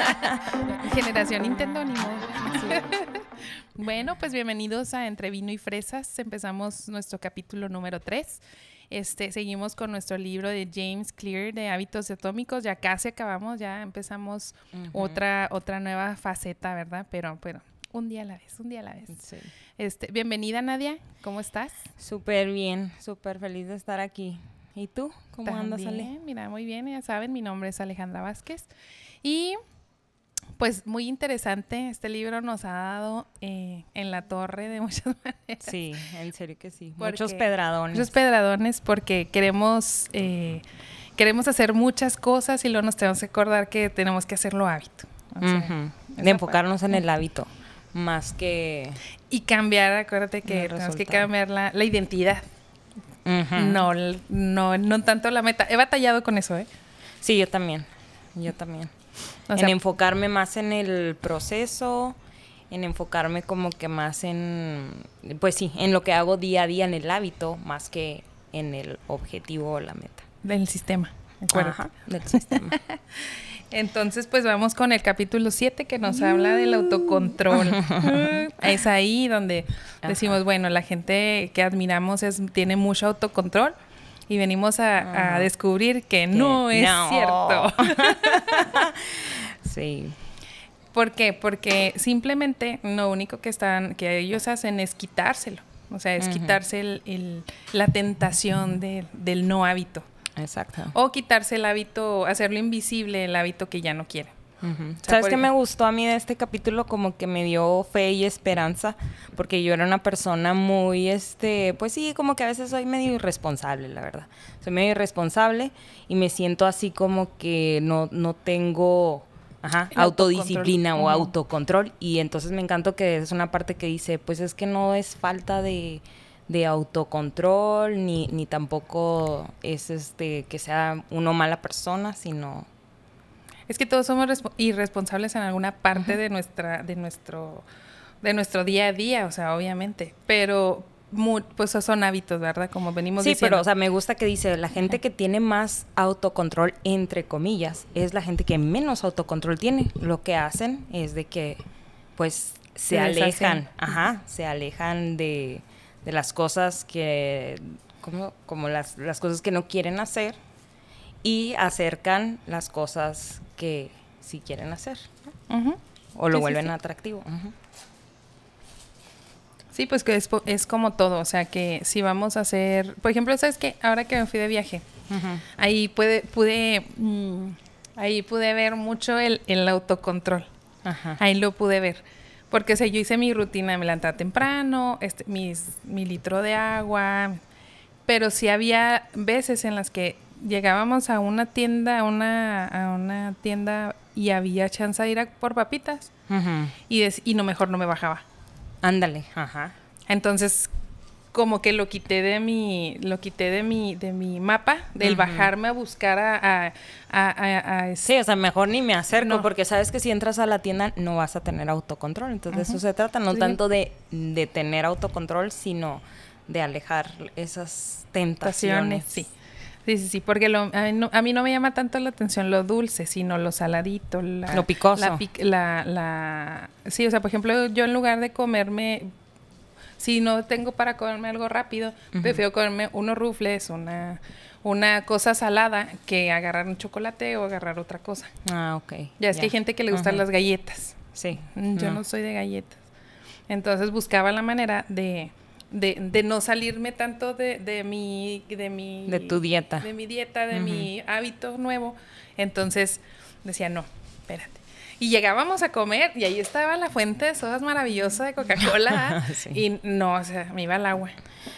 Generación Nintendo, ni modo. bueno, pues bienvenidos a Entre Vino y Fresas. Empezamos nuestro capítulo número 3. Este, seguimos con nuestro libro de James Clear de hábitos atómicos. Ya casi acabamos, ya empezamos otra, otra nueva faceta, ¿verdad? Pero, pero un día a la vez, un día a la vez. Este, bienvenida Nadia, ¿cómo estás? Súper bien, súper feliz de estar aquí. ¿Y tú? ¿Cómo andas, Ale? Mira, muy bien, ya saben, mi nombre es Alejandra Vázquez. Y pues muy interesante, este libro nos ha dado eh, en la torre de muchas maneras. Sí, en serio que sí. muchos pedradones. Muchos pedradones porque queremos, eh, queremos hacer muchas cosas y luego nos tenemos que acordar que tenemos que hacerlo hábito. De enfocarnos en el hábito, más que... Y cambiar, acuérdate que tenemos que cambiar la, la identidad. No, no, no tanto la meta. He batallado con eso, ¿eh? Sí, yo también. Yo también. En enfocarme más en el proceso, en enfocarme como que más en, pues sí, en lo que hago día a día, en el hábito, más que en el objetivo o la meta. Del sistema, Ajá, del sistema. Entonces, pues vamos con el capítulo 7 que nos habla del autocontrol. es ahí donde decimos, bueno, la gente que admiramos es, tiene mucho autocontrol y venimos a, descubrir que, no es cierto. Sí. ¿Por qué? Porque simplemente lo único que están, que ellos hacen es quitárselo. O sea, es quitarse el, la tentación del no hábito. Exacto. O quitarse el hábito, hacerlo invisible, el hábito que ya no quiere. ¿Sabes qué me gustó a mí de este capítulo? Como que me dio fe y esperanza, porque yo era una persona muy, este, pues sí, como que a veces soy medio irresponsable, la verdad. Soy medio irresponsable y me siento así como que no, no tengo autodisciplina o autocontrol. Y entonces me encantó que es una parte que dice, pues es que no es falta de de autocontrol, ni, ni tampoco es este que sea uno mala persona, sino es que todos somos irresponsables en alguna parte de nuestra, de nuestro, de nuestro día a día, o sea, obviamente. Pero pues son hábitos, ¿verdad? Como venimos sí, diciendo. pero, o sea, me gusta que dice, la gente que tiene más autocontrol, entre comillas, es la gente que menos autocontrol tiene. Lo que hacen es de que, pues, se, alejan, ajá, se alejan de, de las cosas que, como, como las, las cosas que no quieren hacer y acercan las cosas que sí quieren hacer. O lo vuelven atractivo. Sí, pues que es, como todo, o sea que si vamos a hacer, por ejemplo, ¿sabes qué? Ahora que me fui de viaje, ahí pude, pude, mm, ahí pude ver mucho el, el autocontrol. Ahí lo pude ver porque o yo hice mi rutina, me levantaba temprano, este, mis, mi litro de agua, pero sí había veces en las que llegábamos a una tienda, a una, a una tienda y había chance de ir a por papitas y, y no mejor no me bajaba. Ándale, ajá. Entonces como que lo quité de mi, lo quité de mi, de mi mapa, del bajarme a buscar a, a, Sí, o sea, mejor ni me acerco, porque sabes que si entras a la tienda no vas a tener autocontrol. Entonces eso se trata, no tanto de, de, tener autocontrol, sino de alejar esas tentaciones. Sí. Sí, sí, sí, porque lo, a, mí no, me llama tanto la atención lo dulce, sino lo saladito, lo picoso. La, la, sí, o sea, por ejemplo, yo en lugar de comerme si no tengo para comerme algo rápido, prefiero comerme unos rufles, una, una cosa salada, que agarrar un chocolate o agarrar otra cosa. Ah, ok. Ya es que hay gente que le gustan las galletas. Sí. Mm, yo no. soy de galletas. Entonces buscaba la manera de, de, de no salirme tanto de, de, mi, de mi... De tu dieta. De mi dieta, de mi hábito nuevo. Entonces decía, no, espérate y llegábamos a comer y ahí estaba la fuente de sodas maravillosa de Coca-Cola. Y no, o sea, me iba el agua.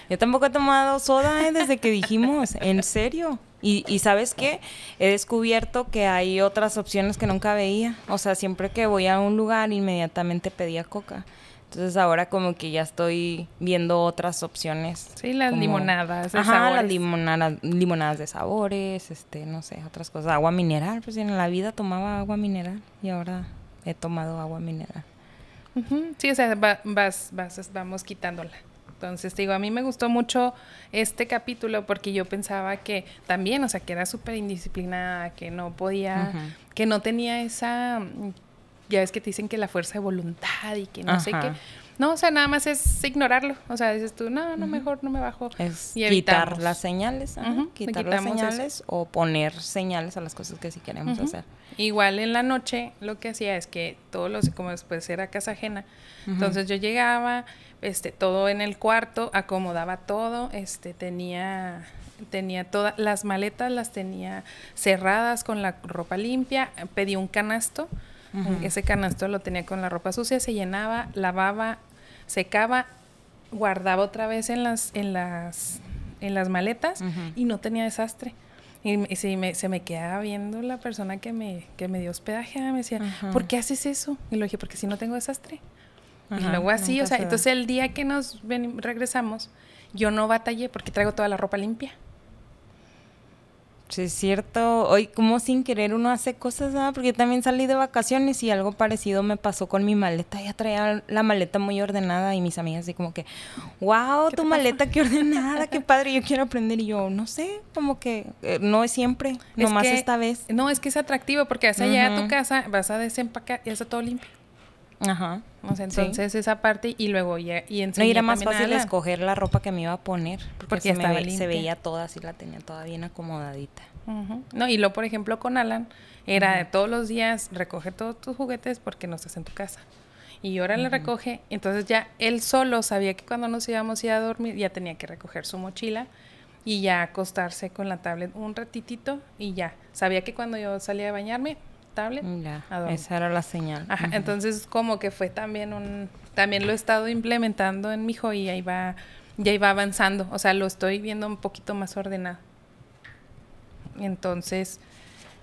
Yo tampoco he tomado soda ¿eh? desde que dijimos, en serio. Y, y sabes qué, he descubierto que hay otras opciones que nunca veía. O sea, siempre que voy a un lugar, inmediatamente pedía coca. Entonces ahora como que ya estoy viendo otras opciones. Sí, las limonadas de Ajá, las limonadas, limonadas de sabores, este, no sé, otras cosas. Agua mineral, pues en la vida tomaba agua mineral y ahora he tomado agua mineral. Sí, o sea, vas, vas, vamos quitándola. Entonces, digo, a mí me gustó mucho este capítulo porque yo pensaba que también, o sea, que era súper indisciplinada, que no podía, que no tenía esa, ya ves que te dicen que la fuerza de voluntad y que no sé qué. No, o sea, nada más es ignorarlo. O sea, dices tú, no, no, mejor no me bajo. Es y quitar las señales, quitar las señales o poner señales a las cosas que sí queremos hacer. Igual en la noche lo que hacía es que todos los, como después era casa ajena, entonces yo llegaba, este, todo en el cuarto, acomodaba todo, este, tenía tenía todas las maletas las tenía cerradas con la ropa limpia, pedí un canasto, ese canasto lo tenía con la ropa sucia, se llenaba, lavaba, secaba, guardaba otra vez en las en las en las maletas y no tenía desastre. Y, se, me, se me quedaba viendo la persona que me, que me dio hospedaje, me decía, ¿por qué haces eso? Y le dije, porque si no tengo desastre. y luego así, o sea, entonces el día que nos regresamos, yo no batallé porque traigo toda la ropa limpia. Sí, es cierto. Hoy, como sin querer uno hace cosas, ¿verdad? Porque también salí de vacaciones y algo parecido me pasó con mi maleta. Ya traía la maleta muy ordenada y mis amigas así como que, wow, tu maleta, qué ordenada, qué padre, yo quiero aprender. Y yo, no sé, como que eh, no es siempre, nomás esta vez. No, es que es atractivo porque vas allá a tu casa, vas a desempacar y está todo limpio. Ajá. O sea, entonces esa parte y luego ya y No era más fácil escoger la ropa que me iba a poner porque, se, veía toda así la tenía toda bien acomodadita. No, y luego por ejemplo con Alan era de todos los días recoge todos tus juguetes porque no estás en tu casa. Y ahora le recoge, entonces ya él solo sabía que cuando nos íbamos a ir a dormir ya tenía que recoger su mochila y ya acostarse con la tablet un ratitito y ya. Sabía que cuando yo salía a bañarme, Ya, esa era la señal. Ajá, entonces como que fue también un, también lo he estado implementando en mi hijo y ahí va, ya iba avanzando, o sea, lo estoy viendo un poquito más ordenado. Entonces,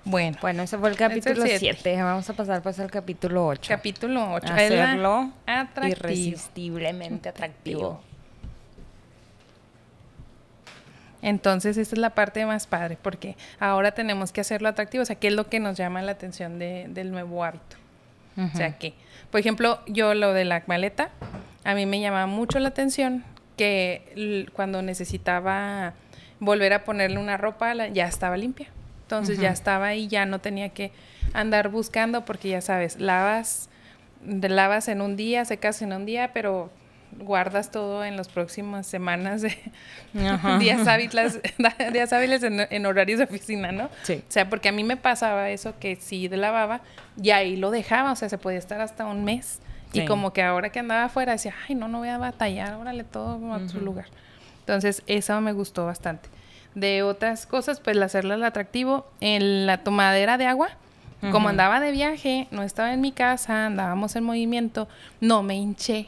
bueno. Bueno, ese fue el capítulo 7. Vamos a pasar pues al capítulo 8. Capítulo 8. Hacerlo irresistiblemente atractivo. Entonces, esta es la parte más padre, porque ahora tenemos que hacerlo atractivo. O sea, ¿qué es lo que nos llama la atención de, del nuevo hábito? O sea, que, por ejemplo, yo lo de la maleta, a mí me llamaba mucho la atención que cuando necesitaba volver a ponerle una ropa, ya estaba limpia. Entonces ya estaba ahí, ya no tenía que andar buscando, porque ya sabes, lavas, lavas en un día, secas en un día, pero guardas todo en las próximas semanas de días hábiles, días hábiles en, horarios de oficina, ¿no? Sí. O sea, porque a mí me pasaba eso que sí de lavaba y ahí lo dejaba, o sea, se podía estar hasta un mes. Y como que ahora que andaba afuera decía, ay, no, no voy a batallar, órale todo a su lugar. Entonces, eso me gustó bastante. De otras cosas, pues hacerle el atractivo en la tomadera de agua. Como andaba de viaje, no estaba en mi casa, andábamos en movimiento, no me hinché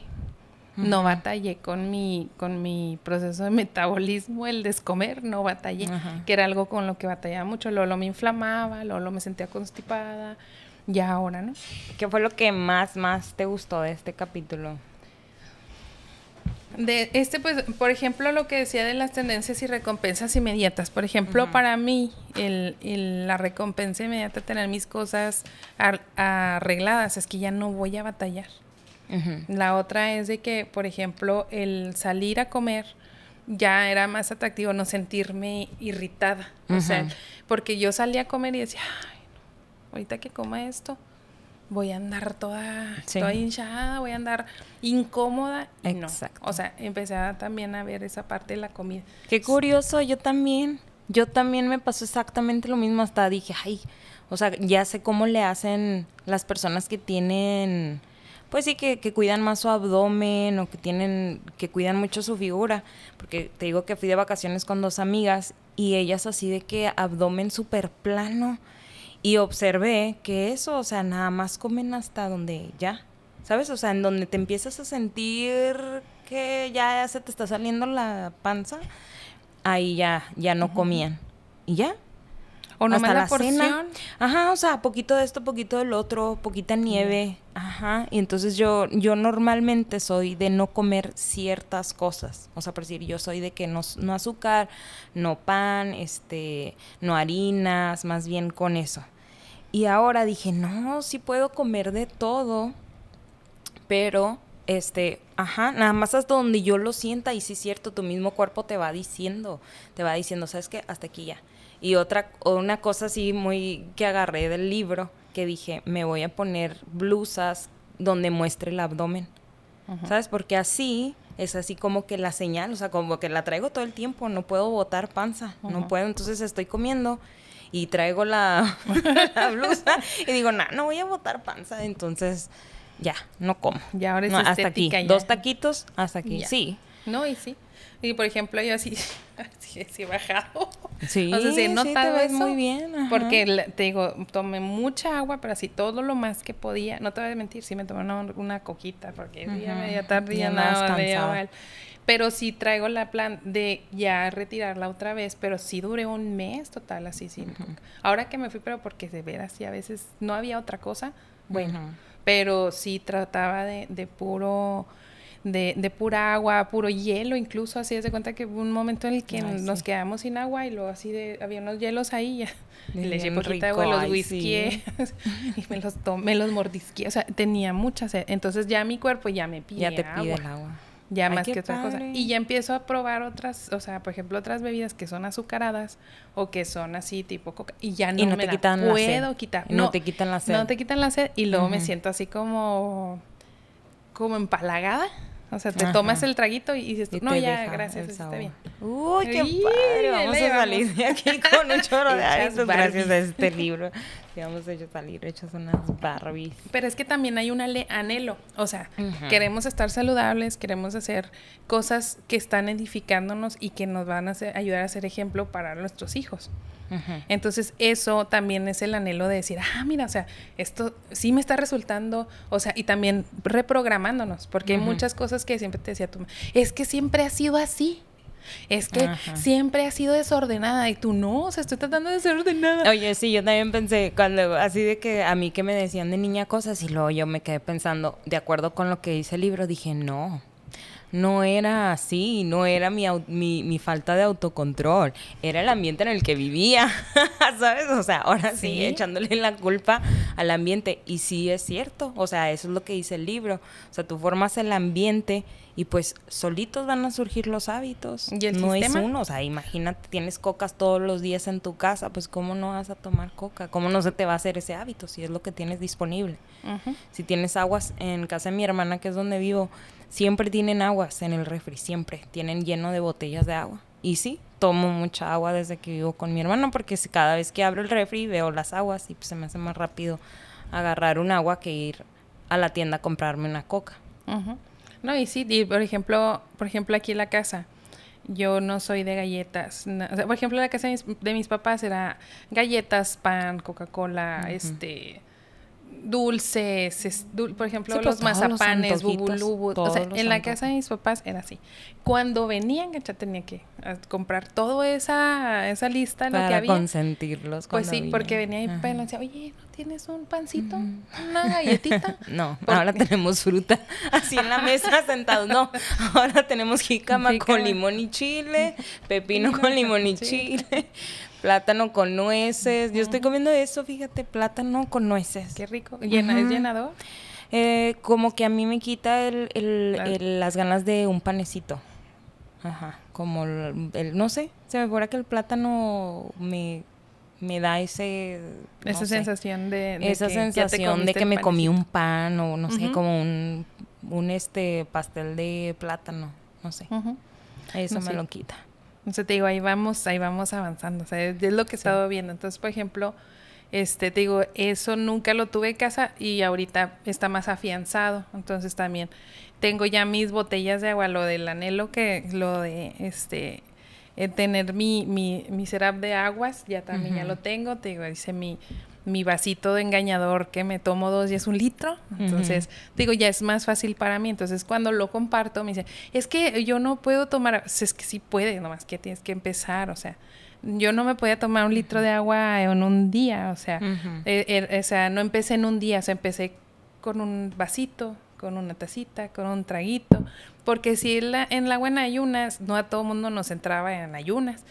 no batallé con mi, con mi proceso de metabolismo, el descomer, no batallé, que era algo con lo que batallaba mucho. Luego me inflamaba, luego me sentía constipada, ya ahora, ¿no? ¿Qué fue lo que más, más te gustó de este capítulo? De este, pues, por ejemplo, lo que decía de las tendencias y recompensas inmediatas. Por ejemplo, para mí, el, la recompensa inmediata tener mis cosas arregladas es que ya no voy a batallar. La otra es de que, por ejemplo, el salir a comer ya era más atractivo, no sentirme irritada. O sea, porque yo salía a comer y decía, ay, ahorita que coma esto, voy a andar toda, toda hinchada, voy a andar incómoda. Exacto. O sea, empecé también a ver esa parte de la comida. Qué curioso, yo también. Yo también me pasó exactamente lo mismo. Hasta dije, ay, o sea, ya sé cómo le hacen las personas que tienen pues sí, que, cuidan más su abdomen o que tienen, que cuidan mucho su figura. Porque te digo que fui de vacaciones con dos amigas y ellas así de que abdomen súper plano. Y observé que eso, o sea, nada más comen hasta donde ya, ¿sabes? O sea, en donde te empiezas a sentir que ya se te está saliendo la panza, ahí ya, ya no comían. Y ya, o no hasta la, porción. Ajá, o sea, poquito de esto, poquito del otro, poquita nieve. Ajá. Y entonces yo, yo normalmente soy de no comer ciertas cosas. O sea, por decir, yo soy de que no, no azúcar, no pan, este, no harinas, más bien con eso. Y ahora dije, no, sí puedo comer de todo, pero este, ajá, nada más hasta donde yo lo sienta y sí es cierto, tu mismo cuerpo te va diciendo, te va diciendo, ¿sabes qué? Hasta aquí ya. Y otra, una cosa así muy que agarré del libro, que dije, me voy a poner blusas donde muestre el abdomen. ¿Sabes? Porque así es así como que la señal, o sea, como que la traigo todo el tiempo, no puedo botar panza, no puedo, entonces estoy comiendo y traigo la, blusa y digo, no, no voy a botar panza, entonces ya, no como. Ya ahora es hasta aquí, dos taquitos, hasta aquí, sí. No, y sí. Y por ejemplo, yo así, sí, sí he bajado. Sí, o sea, sí, no te ves muy bien. Porque te digo, tomé mucha agua, pero así todo lo más que podía. No te voy a mentir, sí me tomé una, coquita, porque ya media tarde ya nada, mal. Pero sí traigo la plan de ya retirarla otra vez, pero sí duré un mes total así sin Ahora que me fui, pero porque de veras sí a veces no había otra cosa, bueno, pero sí trataba de, de puro de, de, pura agua, puro hielo, incluso así de cuenta que hubo un momento en el que nos quedamos sin agua y luego así de, había unos hielos ahí ya, y le eché poquita agua, los whisky y me los tomé, los mordisqué, o sea, tenía mucha sed, entonces ya mi cuerpo ya me pide Ya te pide el agua. Ya más que otra cosa. Y ya empiezo a probar otras, o sea, por ejemplo, otras bebidas que son azucaradas o que son así tipo coca y ya no, me te quitan puedo quitar. No, te quitan la sed. No te quitan la sed y luego me siento así como como empalagada o sea, te tomas el traguito y dices tú, no, ya, gracias, está bien. Uy, qué padre. Vamos a salir de aquí con un chorro de gracias a este libro. Vamos a salir hechos unas Barbies. Pero es que también hay un anhelo. O sea, queremos estar saludables, queremos hacer cosas que están edificándonos y que nos van a ayudar a ser ejemplo para nuestros hijos. Entonces, eso también es el anhelo de decir, ah, mira, o sea, esto sí me está resultando, o sea, y también reprogramándonos, porque hay muchas cosas que siempre te decía tú, es que siempre ha sido así. Es que siempre ha sido desordenada y tú no, o sea, estoy tratando de ser ordenada. Oye, sí, yo también pensé, cuando así de que a mí que me decían de niña cosas y luego yo me quedé pensando, de acuerdo con lo que dice el libro, dije, no, no era así, no era mi, mi, falta de autocontrol, era el ambiente en el que vivía, ¿sabes? O sea, ahora sí, echándole la culpa al ambiente. Y sí es cierto, o sea, eso es lo que dice el libro. O sea, tú formas el ambiente y pues solitos van a surgir los hábitos. ¿Y el no es uno, o sea, imagínate, tienes cocas todos los días en tu casa, pues ¿cómo no vas a tomar coca? ¿Cómo no se te va a hacer ese hábito si es lo que tienes disponible? Si tienes aguas en casa de mi hermana, que es donde vivo, siempre tienen aguas en el refri, siempre. Tienen lleno de botellas de agua. Y sí, tomo mucha agua desde que vivo con mi hermano porque cada vez que abro el refri veo las aguas y pues se me hace más rápido agarrar un agua que ir a la tienda a comprarme una coca. No, y sí, y por ejemplo, por ejemplo aquí en la casa, yo no soy de galletas. por ejemplo, la casa de mis, papás era galletas, pan, Coca-Cola, este dulces, por ejemplo, pues, los mazapanes, bubulubu. O sea, en la casa de mis papás era así. Cuando venían, ya tenía que comprar toda esa, esa lista, Para lo que había. consentirlos. Pues sí, porque venía y y decía, oye, ¿no tienes un pancito? ¿Una galletita? no, ahora tenemos fruta así en la mesa sentados. No, ahora tenemos jícama, con limón y chile, pepino con limón y chile plátano con nueces. Yo estoy comiendo eso, fíjate, plátano con nueces. Qué rico. ¿Llena, ¿Es llenador? Eh, como que a mí me quita el, las ganas de un panecito. Ajá, como el, no sé, se me fuera que el plátano me, me da ese... esa sensación de, Esa sensación de que me comí un pan o no sé, como un, un este pastel de plátano, no sé. Eso me lo quita. Entonces te digo, ahí vamos, ahí vamos avanzando. O sea, es, lo que he estado viendo. Entonces, por ejemplo, este, te digo, eso nunca lo tuve en casa y ahorita está más afianzado. Entonces también tengo ya mis botellas de agua, lo del anhelo que, lo de este eh, tener mi, mi, mi setup de aguas, ya también ya lo tengo, te digo, dice mi mi vasito de engañador que me tomo dos y es un litro. Entonces, digo, ya es más fácil para mí. Entonces, cuando lo comparto, me dice, es que yo no puedo tomar, es que sí puede, nomás que tienes que empezar, o sea, yo no me podía tomar un litro de agua en un día, o sea, eh, er, o sea, no empecé en un día, o sea, empecé con un vasito, con una tacita, con un traguito, porque si en la, en la buena ayunas, no a todo mundo nos entraba en ayunas,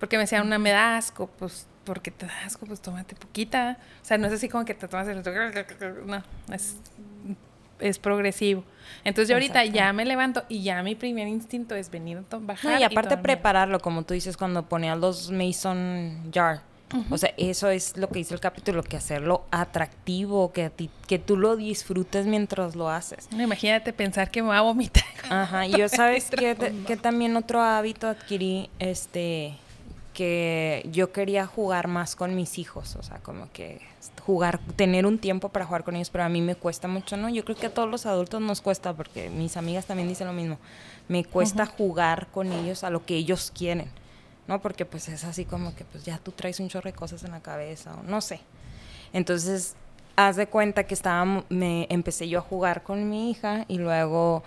porque me decían, una me da asco, pues porque te da asco, pues tómate poquita. O sea, no es así como que te tomas el... No, es, es progresivo. Entonces yo ahorita ya me levanto y ya mi primer instinto es venir a bajar. y aparte prepararlo, como tú dices, cuando ponías los mason jar. O sea, eso es lo que dice el capítulo, que hacerlo atractivo, que a ti, que tú lo disfrutes mientras lo haces. imagínate pensar que me va a vomitar. Ajá, y yo sabes que, que también otro hábito adquirí, este, que yo quería jugar más con mis hijos, o sea, como que jugar, tener un tiempo para jugar con ellos, pero a mí me cuesta mucho, ¿no? Yo creo que a todos los adultos nos cuesta, porque mis amigas también dicen lo mismo, me cuesta jugar con ellos a lo que ellos quieren, ¿no? Porque pues es así como que pues ya tú traes un chorro de cosas en la cabeza, o no sé. Entonces, haz de cuenta que estaba, me empecé yo a jugar con mi hija y luego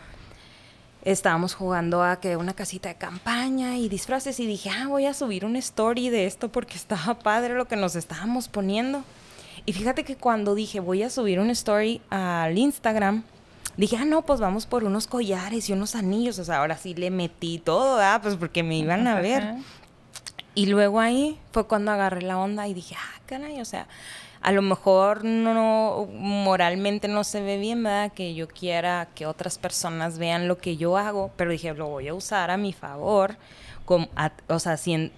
estábamos jugando a que una casita de campaña y disfraces y dije, ah, voy a subir una story de esto porque estaba padre lo que nos estábamos poniendo. Y fíjate que cuando dije, voy a subir una story al Instagram, dije, ah, no, pues vamos por unos collares y unos anillos. O sea, ahora sí le metí todo, ¿ah? Pues porque me iban a ver. Y luego ahí fue cuando agarré la onda y dije, ah, caray, o sea, a lo mejor no moralmente no se ve bien, ¿verdad? Que yo quiera que otras personas vean lo que yo hago, pero dije, lo voy a usar a mi favor o sea, si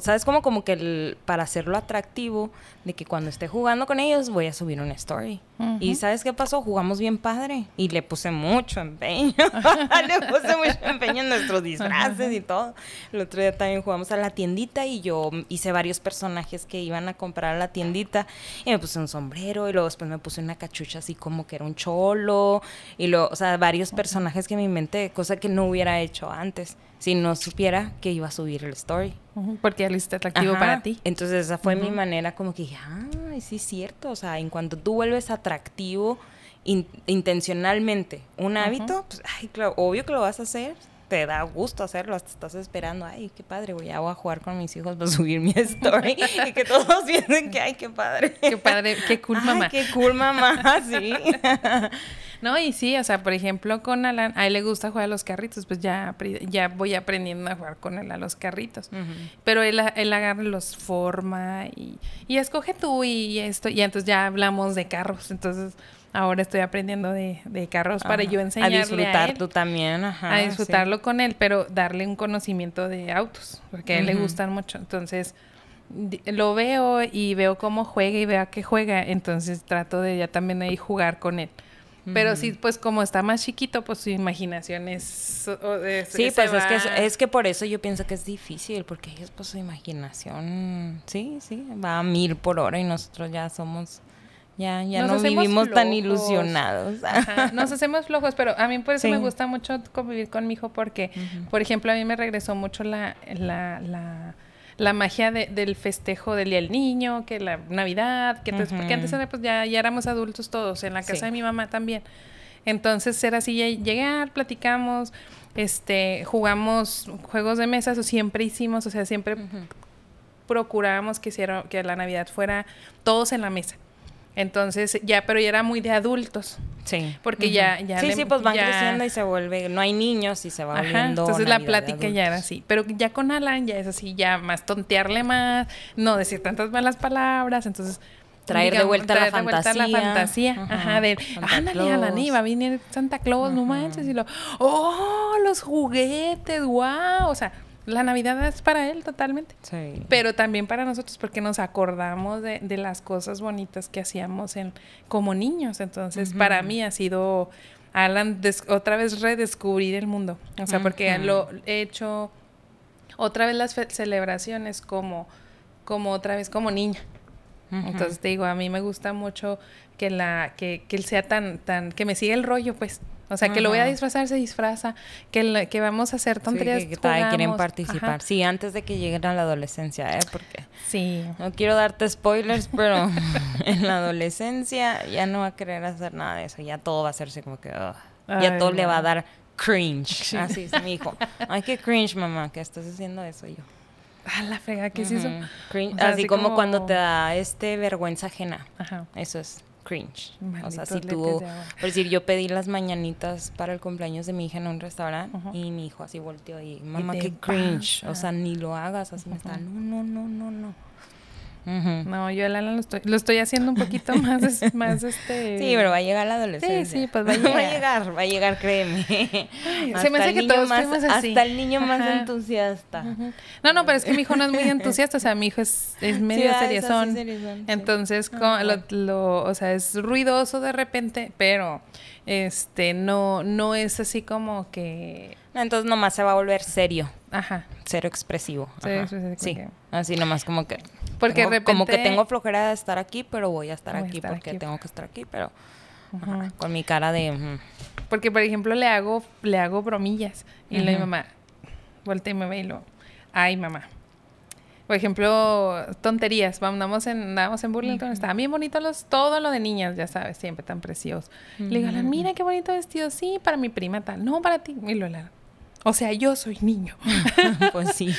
¿sabes? Como, como que el, para hacerlo atractivo, de que cuando esté jugando con ellos voy a subir una story. Y ¿sabes qué pasó? Jugamos bien padre y le puse mucho empeño. le puse mucho empeño en nuestros disfraces y todo. El otro día también jugamos a la tiendita y yo hice varios personajes que iban a comprar a la tiendita y me puse un sombrero y luego después me puse una cachucha así como que era un cholo y luego, o sea, varios personajes que me inventé, cosa que no hubiera hecho antes si no supiera que iba a subir el story. Porque ya lo hiciste atractivo para ti. Entonces esa fue mi manera como que dije, ah, sí es cierto. O sea, en cuanto tú vuelves atractivo intencionalmente un hábito, pues, ay, claro, obvio que lo vas a hacer. Te da gusto hacerlo, hasta estás esperando, ay, qué padre, voy a, voy a jugar con mis hijos para subir mi story y que todos piensen que, ay, qué padre. Qué padre, qué cool mamá. qué cool mamá, sí. No, y sí, o sea, por ejemplo, con Alan, a él le gusta jugar a los carritos, pues ya, ya voy aprendiendo a jugar con él a los carritos. Pero él, él agarra los forma y, y escoge tú y esto, y entonces ya hablamos de carros, entonces ahora estoy aprendiendo de, carros para yo enseñarle a disfrutar tú también, ajá, a disfrutarlo con él, pero darle un conocimiento de autos, porque a él le gustan mucho. Entonces, lo veo y veo cómo juega y veo a qué juega, entonces trato de ya también ahí jugar con él. Pero sí, pues como está más chiquito, pues su imaginación es... sí, pues es que, es, que por eso yo pienso que es difícil, porque ellos pues su imaginación, sí, sí, va a mil por hora y nosotros ya somos... Ya, ya no vivimos tan ilusionados. nos hacemos flojos, pero a mí por eso me gusta mucho convivir con mi hijo porque, por ejemplo, a mí me regresó mucho la, la, la la magia del festejo del Día del Niño, que la Navidad, que entonces, porque antes pues ya, ya éramos adultos todos, en la casa de mi mamá también. Entonces era así, llegar, platicamos, este, jugamos juegos de mesa, eso siempre hicimos, o sea, siempre procurábamos que, hiciera, que la Navidad fuera todos en la mesa. Entonces, ya, pero ya era muy de adultos. Sí. Porque ya, ya. Sí, sí, pues van creciendo y se vuelve, no hay niños y se va volviendo. Entonces la plática ya era así. Pero ya con Alan ya es así, ya más tontearle más, no decir tantas malas palabras. Entonces. Traer de vuelta la fantasía. la fantasía. Ajá, de, ándale, Alan, va a venir Santa Claus, no manches. Y lo, oh, los juguetes, wow. O sea, la Navidad es para él totalmente. Sí. Pero también para nosotros porque nos acordamos de, de las cosas bonitas que hacíamos en, como niños. Entonces, para mí ha sido, Alan, otra vez redescubrir el mundo. O sea, porque lo he hecho otra vez las celebraciones como, como otra vez como niña. Entonces te digo, a mí me gusta mucho que la, que, que él sea tan, tan, que me siga el rollo, pues. O sea, que lo voy a disfrazar, se disfraza, que, que vamos a hacer tonterías. Sí, que, quieren participar. Sí, antes de que lleguen a la adolescencia, ¿eh? Porque sí. no quiero darte spoilers, pero en la adolescencia ya no va a querer hacer nada de eso. Ya todo va a hacerse como que... ya todo le va a dar cringe. Así es mi hijo. Ay, qué cringe, mamá, que estás haciendo eso yo. Ah, la frega, ¿qué es eso? así, como, cuando te da este vergüenza ajena. Ajá. Eso es cringe. o sea, si tú, por decir, yo pedí las mañanitas para el cumpleaños de mi hija en un restaurante y mi hijo así volteó y, mamá, qué cringe. O sea, ni lo hagas, así me está, no, no, no, no, no. No, yo el Alan lo estoy, lo estoy haciendo un poquito más, más este... Sí, pero va a llegar la adolescencia. Sí, sí, pues va a llegar. va a llegar, va a llegar, créeme. se me hace que todos más, así. Hasta el niño más entusiasta. No, no, pero es que mi hijo no es muy entusiasta, o sea, mi hijo es, es medio sí, seriezón. Entonces, lo, lo, o sea, es ruidoso de repente, pero este, no, no es así como que... entonces nomás se va a volver serio. Ajá. Cero expresivo. Sí, así nomás como que... Porque tengo, Como que tengo flojera de estar aquí, pero voy a estar aquí porque tengo que estar aquí, pero... con mi cara de... Porque, por ejemplo, le hago, le hago bromillas. Y le digo, mamá, voltea y me ve y lo... Ay, mamá, por ejemplo, tonterías. Andamos en, andamos en Burlington, estaban bien bonitos los, todo lo de niñas, ya sabes, siempre tan preciosos. Le digo, mira qué bonito vestido, sí, para mi prima tal, no para ti. Y lo o sea, yo soy niño. pues sí.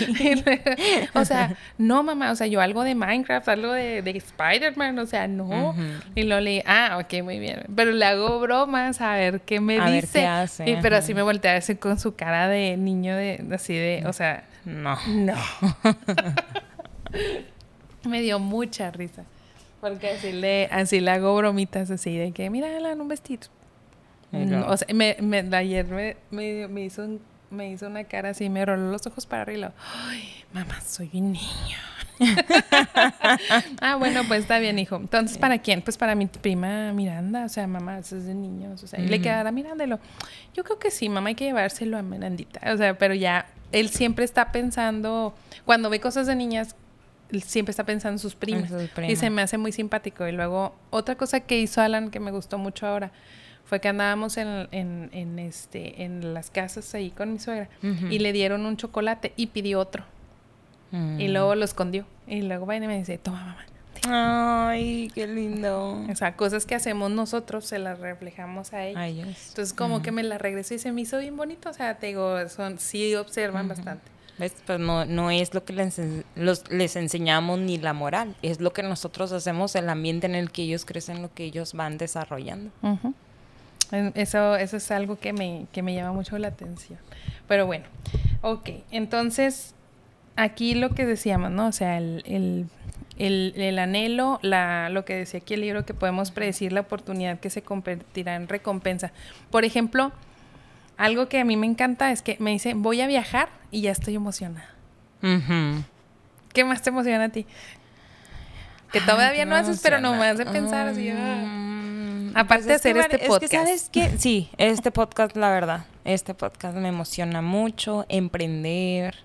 o sea, no, mamá, o sea, yo algo de Minecraft, algo de, de Spider-Man, o sea, no. Y lo le ah, ok, muy bien. Pero le hago bromas a ver qué me a dice. Ver qué hace. Y, pero así me voltea a decir con su cara de niño, de así de, o sea, no. No. me dio mucha risa. Porque así le, así le hago bromitas así de que, mira, en un vestido. o sea, me, me, ayer me, me, me hizo un me hizo una cara así, me roló los ojos para arriba. Ay, mamá, soy un niño. ah, bueno, pues está bien, hijo. Entonces, ¿para quién? Pues para mi prima Miranda, o sea, mamá, eso es de niños, o sea, y le quedará Mirándelo. Yo creo que sí, mamá, hay que llevárselo a Mirandita, o sea, pero ya, él siempre está pensando, cuando ve cosas de niñas, él siempre está pensando en sus primas, y se me hace muy simpático. Y luego, otra cosa que hizo Alan que me gustó mucho ahora, fue que andábamos en, en, en, este, en las casas ahí con mi suegra y le dieron un chocolate y pidió otro. Y mm. luego lo escondió. Y luego va y me dice, toma mamá. Ay, qué lindo. O sea, cosas que hacemos nosotros se las reflejamos a ellos. Entonces, como que me la regresó y se me hizo bien bonito. O sea, te digo, son, sí observan bastante. ¿Ves? Pues no, no es lo que les, los, les enseñamos ni la moral, es lo que nosotros hacemos, el ambiente en el que ellos crecen, lo que ellos van desarrollando. Eso, eso es algo que me, que me llama mucho la atención. Pero bueno, ok, entonces aquí lo que decíamos, ¿no? O sea, el, el, el, el, anhelo, la, lo que decía aquí el libro, que podemos predecir la oportunidad que se convertirá en recompensa. Por ejemplo, algo que a mí me encanta es que me dice, voy a viajar y ya estoy emocionada. ¿Qué más te emociona a ti? Que todavía no haces, pero no me hace pensar así. Ah. Aparte pues de hacer este podcast. Es que, ¿sabes qué? Sí, este podcast, la verdad. Este podcast me emociona mucho. Emprender.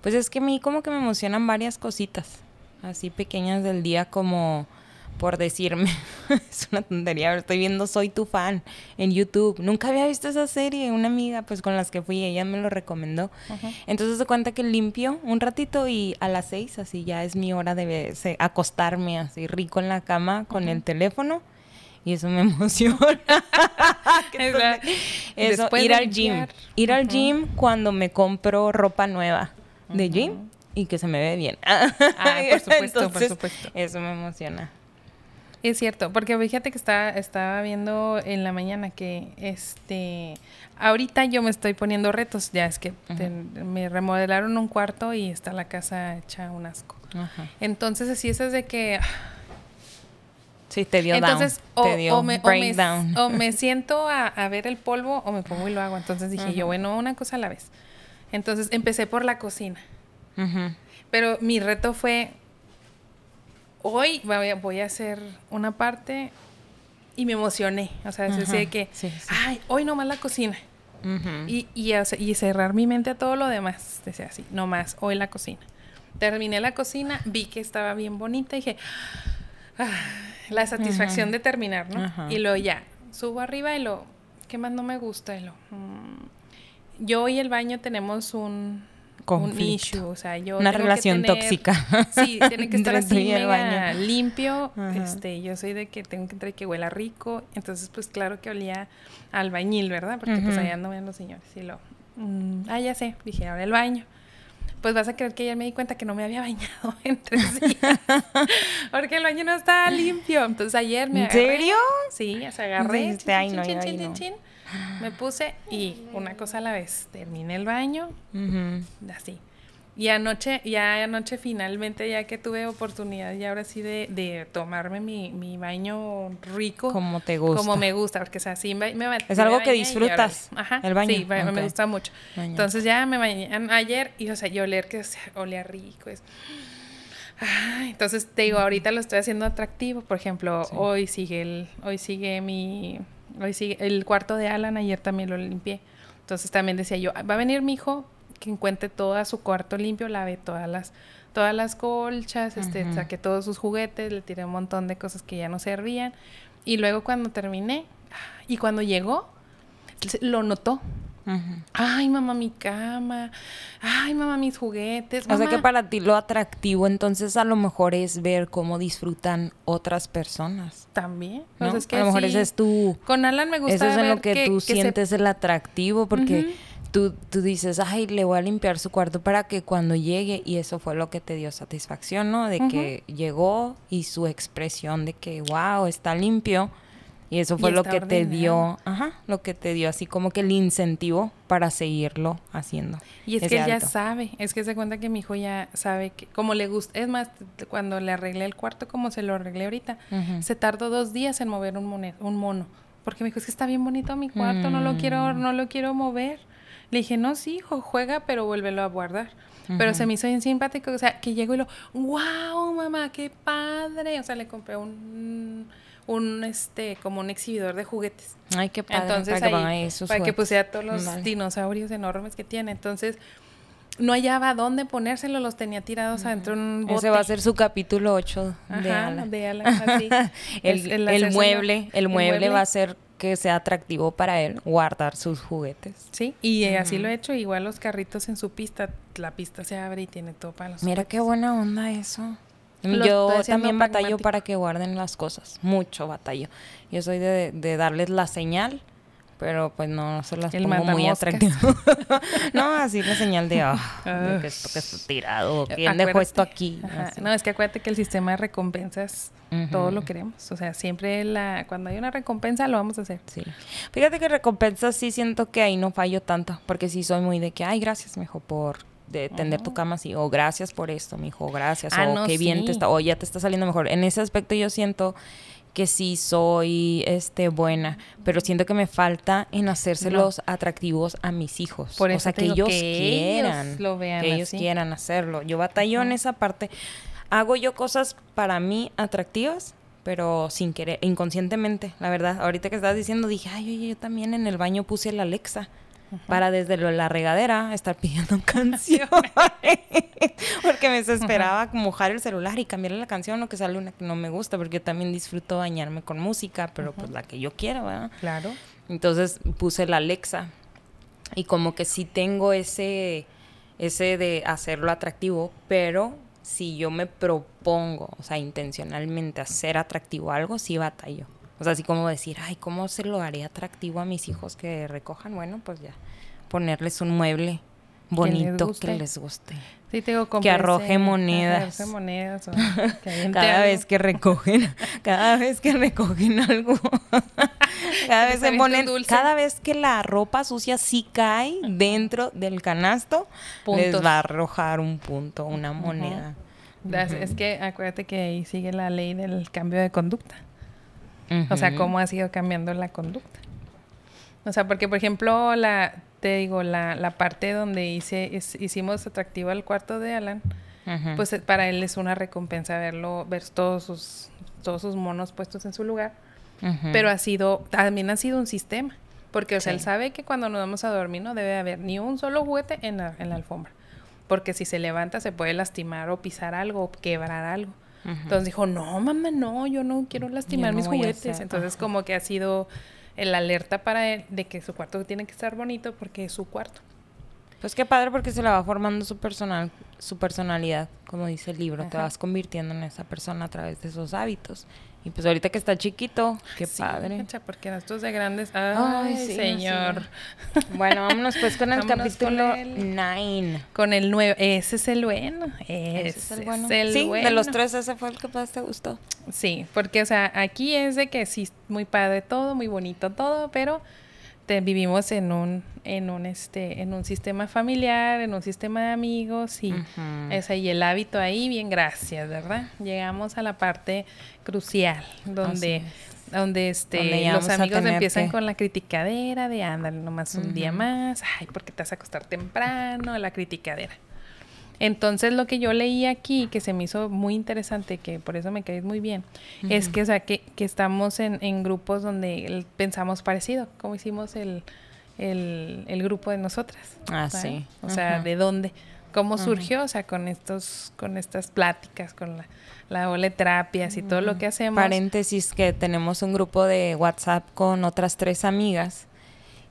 Pues es que a mí como que me emocionan varias cositas. Así pequeñas del día como por decirme, es una tontería, estoy viendo Soy tu fan en YouTube. Nunca había visto esa serie, una amiga pues con las que fui, ella me lo recomendó. Entonces se cuenta que limpio un ratito y a las seis, así ya es mi hora de acostarme así rico en la cama con el teléfono y eso me emociona. eso, ir al gym. Ir al gym cuando me compro ropa nueva de gym y que se me ve bien. ah, por supuesto, por supuesto. Eso me emociona. Es cierto, porque fíjate que estaba, estaba viendo en la mañana que este ahorita yo me estoy poniendo retos, ya es que me remodelaron un cuarto y está la casa hecha un asco. Entonces así es de que Sí, te dio Entonces, o, me, o, me, siento a, ver el polvo o me pongo y lo hago. Entonces dije yo, bueno, una cosa a la vez. Entonces empecé por la cocina. Pero mi reto fue, hoy voy a, hacer una parte y me emocioné. O sea, es decir, que, ay, hoy nomás la cocina. y, y, y, cerrar mi mente a todo lo demás. Decía así, nomás, hoy la cocina. Terminé la cocina, vi que estaba bien bonita y dije, la satisfacción de terminar, ¿no? Y luego ya, subo arriba y lo, ¿qué más no me gusta? Y lo, mm, yo y el baño tenemos un, un issue, o sea, yo una relación tóxica. Sí, tiene que estar así mega limpio. Este, yo soy de que tengo que entrar y que huela rico, entonces pues claro que olía al bañil, ¿verdad? Porque pues allá no ven los señores y lo, mm, ah, ya sé, dije, ahora el baño pues vas a creer que ayer me di cuenta que no me había bañado en tres días. porque el baño no estaba limpio. Entonces ayer me agarré. ¿En serio? Sí, se agarré. Me puse y una cosa a la vez. Terminé el baño. Así. Y anoche, ya anoche finalmente, ya que tuve oportunidad y ahora sí de, de tomarme mi, mi, baño rico. Como te gusta. Como me gusta, porque o sea, sí me, me Es algo que disfrutas, Ajá, el baño. Sí, me gusta mucho. Entonces ya me bañé ayer y, o sea, yo oler que o sea, olía rico. Es, entonces te digo, ahorita lo estoy haciendo atractivo. Por ejemplo, hoy sigue el, hoy sigue mi, hoy sigue el cuarto de Alan, ayer también lo limpié. Entonces también decía yo, va a venir mi hijo que encuentre todo su cuarto limpio, lave todas las, todas las colchas, este, saqué todos sus juguetes, le tiré un montón de cosas que ya no servían. Y luego cuando terminé, y cuando llegó, lo notó. Ay, mamá, mi cama. Ay, mamá, mis juguetes. O sea que para ti lo atractivo entonces a lo mejor es ver cómo disfrutan otras personas. También. ¿no? a lo mejor ese es tu... Con Alan me gusta Eso es en lo que, tú sientes el atractivo porque... Tú, tú, dices, ay, le voy a limpiar su cuarto para que cuando llegue, y eso fue lo que te dio satisfacción, ¿no? De que llegó y su expresión de que, wow, está limpio, y eso fue lo que te dio, ajá, lo que te dio así como que el incentivo para seguirlo haciendo. Y es que él ya sabe, es que se cuenta que mi hijo ya sabe que, como le gusta, es más, cuando le arreglé el cuarto como se lo arreglé ahorita, se tardó dos días en mover un, un mono, porque me dijo, es que está bien bonito mi cuarto, no lo quiero, mm. no lo quiero mover. Le dije, no, sí, hijo, juega, pero vuélvelo a guardar. Pero se me hizo bien simpático, o sea, que llegó y lo, wow, mamá, qué padre. O sea, le compré un un este como un exhibidor de juguetes. Ay, qué padre. Entonces para ahí, que, para que pusiera todos los dinosaurios enormes que tiene. Entonces no hallaba dónde ponérselo, los tenía tirados adentro de un bote. Ese va a ser su capítulo 8 de Alan. De así. el, mueble, el, mueble, va a ser que sea atractivo para él guardar sus juguetes. Sí, y así lo he hecho. Igual los carritos en su pista, la pista se abre y tiene todo para los Mira qué buena onda eso. Yo también batallo para que guarden las cosas, mucho batallo. Yo soy de, de darles la señal, pero pues no, se las pongo muy atractivo. no, así la señal de, oh, que esto que está tirado, quién dejó esto aquí. No, es que acuérdate que el sistema de recompensas todo lo queremos. O sea, siempre la cuando hay una recompensa lo vamos a hacer. Sí. Fíjate que recompensas sí siento que ahí no fallo tanto, porque sí soy muy de que, ay, gracias, mejor por de tender tu cama así, o gracias por esto, mi hijo, gracias, ah, o qué bien te está, o ya te está saliendo mejor. En ese aspecto yo siento que sí soy este buena, pero siento que me falta en hacérselos atractivos a mis hijos. Por eso o sea, que ellos quieran, lo vean que ellos quieran hacerlo. Yo batallo en esa parte. Hago yo cosas para mí atractivas, pero sin querer, inconscientemente, la verdad. Ahorita que estabas diciendo, dije, ay, oye, yo también en el baño puse la Alexa para desde la regadera estar pidiendo canciones. porque me desesperaba mojar el celular y cambiarle la canción o que sale una que no me gusta, porque yo también disfruto bañarme con música, pero pues la que yo quiero, ¿verdad? Claro. Entonces puse la Alexa y como que sí tengo ese, ese de hacerlo atractivo, pero si yo me propongo, o sea, intencionalmente hacer atractivo algo, sí batallo. O sea, así como decir, ay, ¿cómo se lo haré atractivo a mis hijos que recojan? Bueno, pues ya, ponerles un mueble bonito que les guste. Sí, tengo que arroje monedas. Arroje monedas cada vez que recogen, cada vez que recogen algo. cada vez se ponen, cada vez que la ropa sucia sí cae dentro del canasto, les va a arrojar un punto, una moneda. Es que acuérdate que ahí sigue la ley del cambio de conducta. O sea, cómo ha sido cambiando la conducta. O sea, porque por ejemplo, la, te digo, la, la parte donde hice, hicimos atractivo al cuarto de Alan, pues eh, para él es una recompensa verlo, ver todos sus, todos sus monos puestos en su lugar. Pero ha sido, también ha sido un sistema. Porque, o sea, él sabe que cuando nos vamos a dormir no debe haber ni un solo juguete en la, en la alfombra. Porque si se levanta se puede lastimar o pisar algo o quebrar algo. Entonces dijo, no, mamá, no, yo no quiero lastimar mis juguetes. Entonces como que ha sido el alerta para él de que su cuarto tiene que estar bonito porque es su cuarto. Pues qué padre porque se le va formando su personal, su personalidad, como dice el libro, te vas convirtiendo en esa persona a través de esos hábitos. Y pues ahorita que está chiquito, qué padre. porque nosotros de grandes, ay, señor. Bueno, vámonos pues con el capítulo 9. Con el 9, ese es el bueno. Ese, es el bueno. sí, de los tres ese fue el que más te gustó. Sí, porque o sea, aquí es de que sí, muy padre todo, muy bonito todo, pero vivimos en un, en un este, en un sistema familiar, en un sistema de amigos y y el hábito ahí, bien gracias, ¿verdad? Llegamos a la parte crucial, donde donde este los amigos empiezan con la criticadera de ándale nomás un día más, ay, porque te vas a acostar temprano, la criticadera. Entonces lo que yo leí aquí, que se me hizo muy interesante, que por eso me caí muy bien, es que, o sea, que, que estamos en, en, grupos donde pensamos parecido, como hicimos el, el, el grupo de nosotras. Ah, sí. O sea, ¿de dónde? ¿Cómo surgió? O sea, con estos, con estas pláticas, con la, la ola terapias y todo lo que hacemos. Paréntesis que tenemos un grupo de WhatsApp con otras tres amigas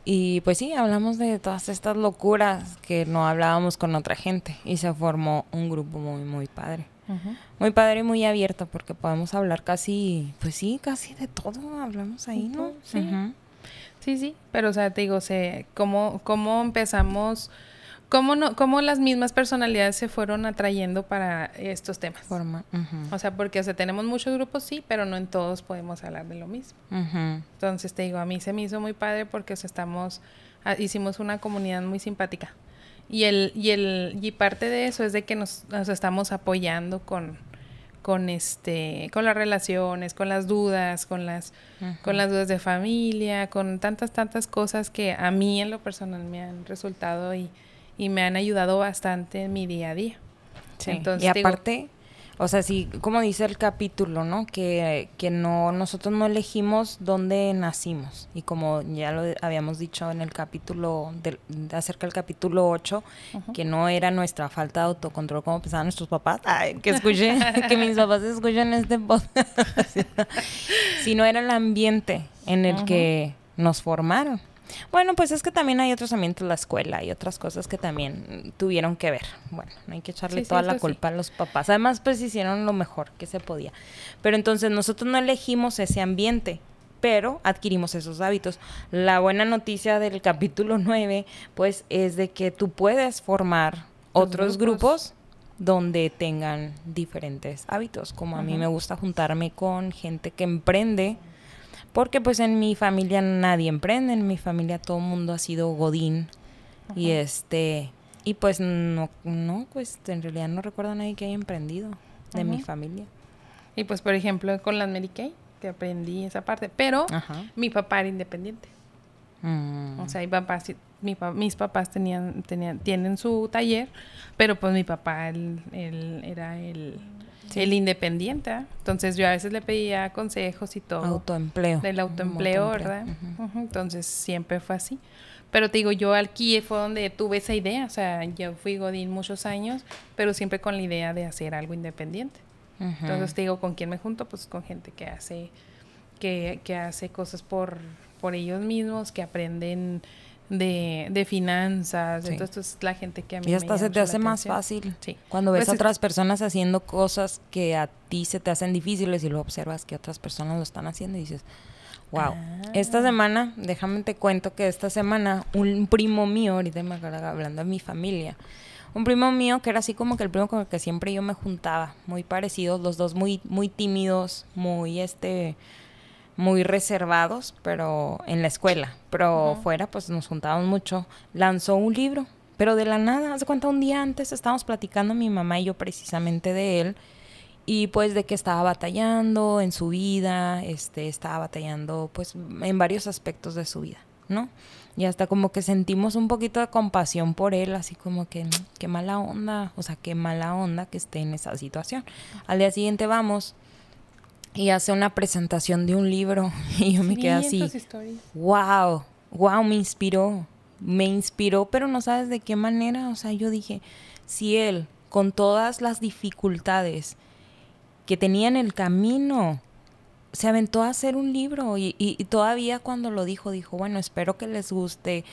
y pues sí, hablamos de todas estas locuras que no hablábamos con otra gente y se formó un grupo muy, muy padre. Muy padre y muy abierto porque podemos hablar casi, pues sí, casi de todo, hablamos ahí, ¿no? Sí. sí, sí, pero o sea, te digo, sé, ¿cómo, cómo empezamos ¿Cómo, no, ¿Cómo las mismas personalidades se fueron atrayendo para estos temas? Forma. O sea, porque o sea, tenemos muchos grupos, sí, pero no en todos podemos hablar de lo mismo. Entonces, te digo, a mí se me hizo muy padre porque o sea, estamos, ah, hicimos una comunidad muy simpática. Y, el, y, el, y parte de eso es de que nos, nos estamos apoyando con, con este con las relaciones, con las dudas, con las con las dudas de familia, con tantas tantas cosas que a mí en lo personal me han resultado y y me han ayudado bastante en mi día a día. Sí. Entonces, y aparte, o sea, sí, como dice el capítulo, ¿no? Que, que no, nosotros no elegimos dónde nacimos. Y como ya lo habíamos dicho en el capítulo, de, acerca del capítulo 8, que no era nuestra falta de autocontrol como pensaban nuestros papás. Ay, que escuchen, que mis papás escuchen este podcast. sino era el ambiente en el que nos formaron. Bueno, pues es que también hay otros ambientes, la escuela y otras cosas que también tuvieron que ver. Bueno, no hay que echarle toda la culpa a los papás. Además, pues hicieron lo mejor que se podía. Pero entonces nosotros no elegimos ese ambiente, pero adquirimos esos hábitos. La buena noticia del capítulo 9, pues es de que tú puedes formar otros grupos. donde tengan diferentes hábitos, como a mí me gusta juntarme con gente que emprende, porque pues en mi familia nadie emprende, en mi familia todo el mundo ha sido godín. Y este, y pues no, no, pues en realidad no recuerdo a nadie que haya emprendido de mi familia. Y pues por ejemplo con las Mary Kay, que aprendí esa parte, pero mi papá era independiente. Mm. O sea, mi papá, mi mis papás tenían, tenían, tienen su taller, pero pues mi papá él era el el independiente. ¿ah? Entonces yo a veces le pedía consejos y todo. Autoempleo. Del autoempleo, ¿verdad? Entonces siempre fue así. Pero te digo, yo aquí fue donde tuve esa idea. O sea, yo fui Godín muchos años, pero siempre con la idea de hacer algo independiente. Entonces te digo, ¿con quién me junto? Pues con gente que hace, que, que hace cosas por, por ellos mismos, que aprenden de, de finanzas, entonces la gente que a mí Y hasta se te hace más fácil sí. cuando ves pues a otras personas haciendo cosas que a ti se te hacen difíciles y luego observas que otras personas lo están haciendo y dices, wow. Ah. Esta semana, déjame te cuento que esta semana un primo mío, ahorita me acuerdo hablando de mi familia, un primo mío que era así como que el primo con el que siempre yo me juntaba, muy parecidos, los dos muy, muy tímidos, muy este muy reservados, pero en la escuela, pero fuera pues nos juntábamos mucho. Lanzó un libro, pero de la nada, hace cuenta un día antes estábamos platicando mi mamá y yo precisamente de él y pues de que estaba batallando en su vida, este estaba batallando pues en varios aspectos de su vida, ¿no? Y hasta como que sentimos un poquito de compasión por él, así como que mm, qué mala onda, o sea, qué mala onda que esté en esa situación. Al día siguiente vamos y hace una presentación de un libro. Y yo me quedé así, wow, wow, me inspiró, me inspiró, pero no sabes de qué manera, o sea, yo dije, si él, con todas las dificultades que tenía en el camino, se aventó a hacer un libro y, y, todavía cuando lo dijo, dijo, bueno, espero que les guste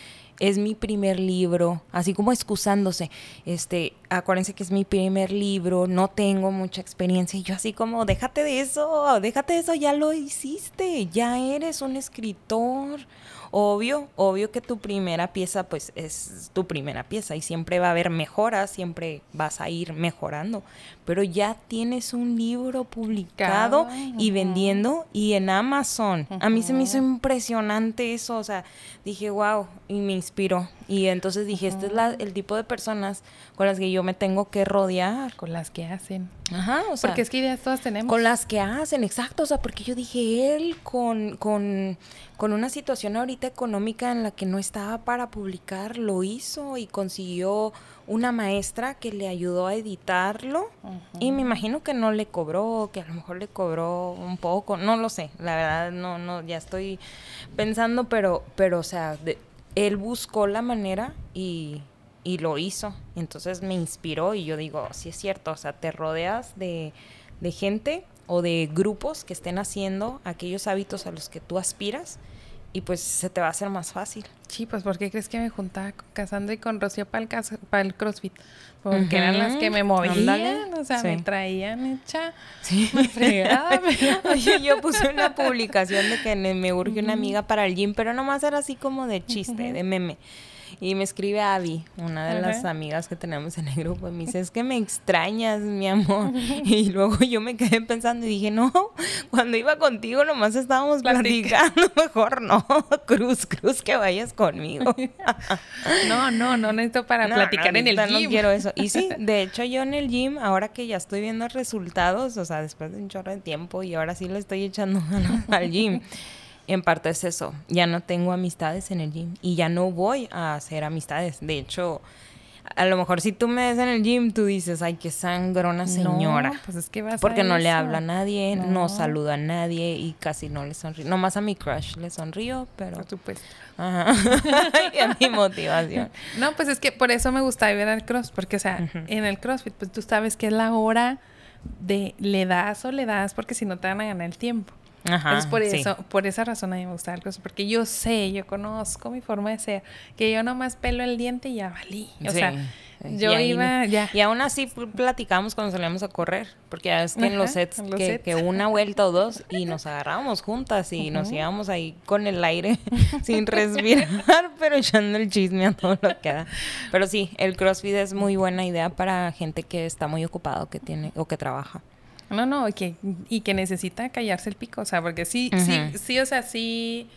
es mi primer libro, así como excusándose, este, acuérdense que es mi primer libro, no tengo mucha experiencia y yo así como, déjate de eso, déjate de eso, ya lo hiciste, ya eres un escritor. Obvio, obvio que tu primera pieza pues es tu primera pieza y siempre va a haber mejoras, siempre vas a ir mejorando, pero ya tienes un libro publicado y vendiendo y en Amazon. A mí se me hizo impresionante eso, o sea, dije, wow, y me inspiró. Y entonces dije, este es la, el tipo de personas con las que yo me tengo que rodear. Con las que hacen. Ajá, o sea. Porque es que ideas todas tenemos. Con las que hacen, exacto. O sea, porque yo dije, él con, con, con una situación ahorita económica en la que no estaba para publicar, lo hizo y consiguió una maestra que le ayudó a editarlo. Y me imagino que no le cobró, que a lo mejor le cobró un poco, no lo sé, la verdad no, no, ya estoy pensando, pero, pero o sea, él buscó la manera y, y lo hizo, entonces me inspiró y yo digo, sí es cierto, o sea, te rodeas de, de gente o de grupos que estén haciendo aquellos hábitos a los que tú aspiras y pues se te va a hacer más fácil. Sí, pues ¿por qué crees que me juntaba con Cassandra y con Rocío para el, CrossFit? Porque eran las que me movían, o sea, me traían hecha, sí. me. Oye, yo puse una publicación de que me urge una amiga para el gym, pero nomás era así como de chiste, de meme. Y me escribe Abby, una de las amigas que tenemos en el grupo, y me dice, es que me extrañas, mi amor. Y luego yo me quedé pensando y dije, no, cuando iba contigo nomás estábamos platicando, mejor no, cruz, cruz, que vayas conmigo. no, no, no necesito para platicar en el gym. No quiero eso. Y sí, de hecho yo en el gym, ahora que ya estoy viendo resultados, o sea, después de un chorro de tiempo y ahora sí le estoy echando ganas al gym en parte es eso. Ya no tengo amistades en el gym y ya no voy a hacer amistades. De hecho, a lo mejor si tú me ves en el gym, tú dices, ay, qué sangrona señora. pues es que vas Porque no le habla a nadie, no. saluda a nadie y casi no le sonrío. Nomás a mi crush le sonrío, pero... Por supuesto. Ajá. y a mi motivación. No, pues es que por eso me gusta ir al cross, porque, o sea, en el crossfit, pues tú sabes que es la hora de le das o le das, porque si no te van a ganar el tiempo. Entonces por eso, por esa razón a mí me gusta el crossfit, porque yo sé, yo conozco mi forma de ser, que yo nomás pelo el diente y ya valí. O sea, yo iba, ya. Y aún así platicamos cuando salíamos a correr, porque ya es que en los sets, que, una vuelta o dos y nos agarrábamos juntas y nos íbamos ahí con el aire sin respirar, pero echando el chisme a todo lo que da. Pero sí, el CrossFit es muy buena idea para gente que está muy ocupado, que tiene o que trabaja. No, no, y que, y que necesita callarse el pico, o sea, porque sí, sí, sí, o sea, sí,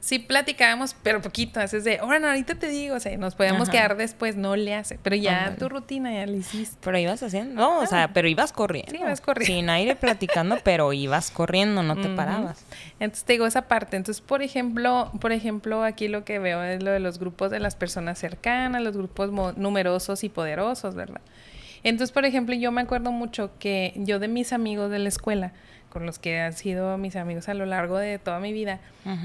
sí platicábamos, pero poquito, es de, ahora no, ahorita te digo, o sea, nos podíamos quedar después, no le hace, pero ya tu rutina ya la hiciste. Pero ibas haciendo, no, o sea, ah. pero ibas corriendo. Sí, ibas corriendo. Sin aire platicando, pero ibas corriendo, no te parabas. Entonces te digo esa parte. Entonces, por ejemplo, por ejemplo, aquí lo que veo es lo de los grupos de las personas cercanas, los grupos numerosos y poderosos, ¿verdad? Entonces, por ejemplo, yo me acuerdo mucho que yo de mis amigos de la escuela, con los que han sido mis amigos a lo largo de toda mi vida,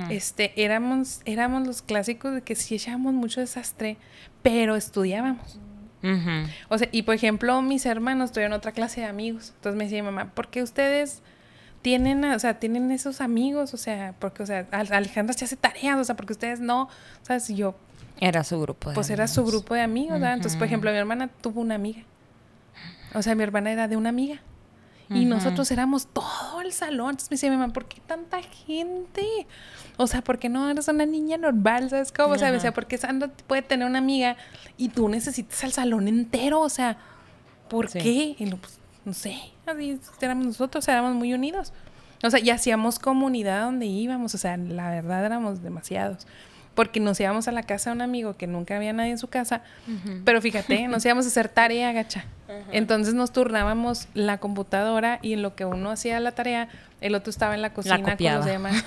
este, éramos, éramos los clásicos de que sí echábamos mucho desastre, pero estudiábamos. O sea, y por ejemplo, mis hermanos tuvieron otra clase de amigos. Entonces me decía mi mamá, ¿por qué ustedes tienen, o sea, tienen esos amigos? O sea, porque, o sea, Alejandra se hace tareas, o sea, porque ustedes no, si yo... Era su grupo de Pues era su grupo de amigos, ¿verdad? Entonces, por ejemplo, mi hermana tuvo una amiga. O sea, mi hermana era de una amiga. Y nosotros éramos todo el salón. Entonces me decía mi mamá, ¿por qué tanta gente? O sea, ¿por qué no eres una niña normal? ¿Sabes cómo? O sea, decía, ¿por qué Sandra puede tener una amiga y tú necesitas al salón entero? O sea, ¿por qué? Y pues, no sé, así éramos nosotros, éramos muy unidos. O sea, y hacíamos comunidad donde íbamos. O sea, la verdad éramos demasiados porque nos íbamos a la casa de un amigo que nunca había nadie en su casa, pero fíjate, nos íbamos a hacer tarea, gacha. Entonces nos turnábamos la computadora y en lo que uno hacía la tarea, el otro estaba en la cocina con los demás.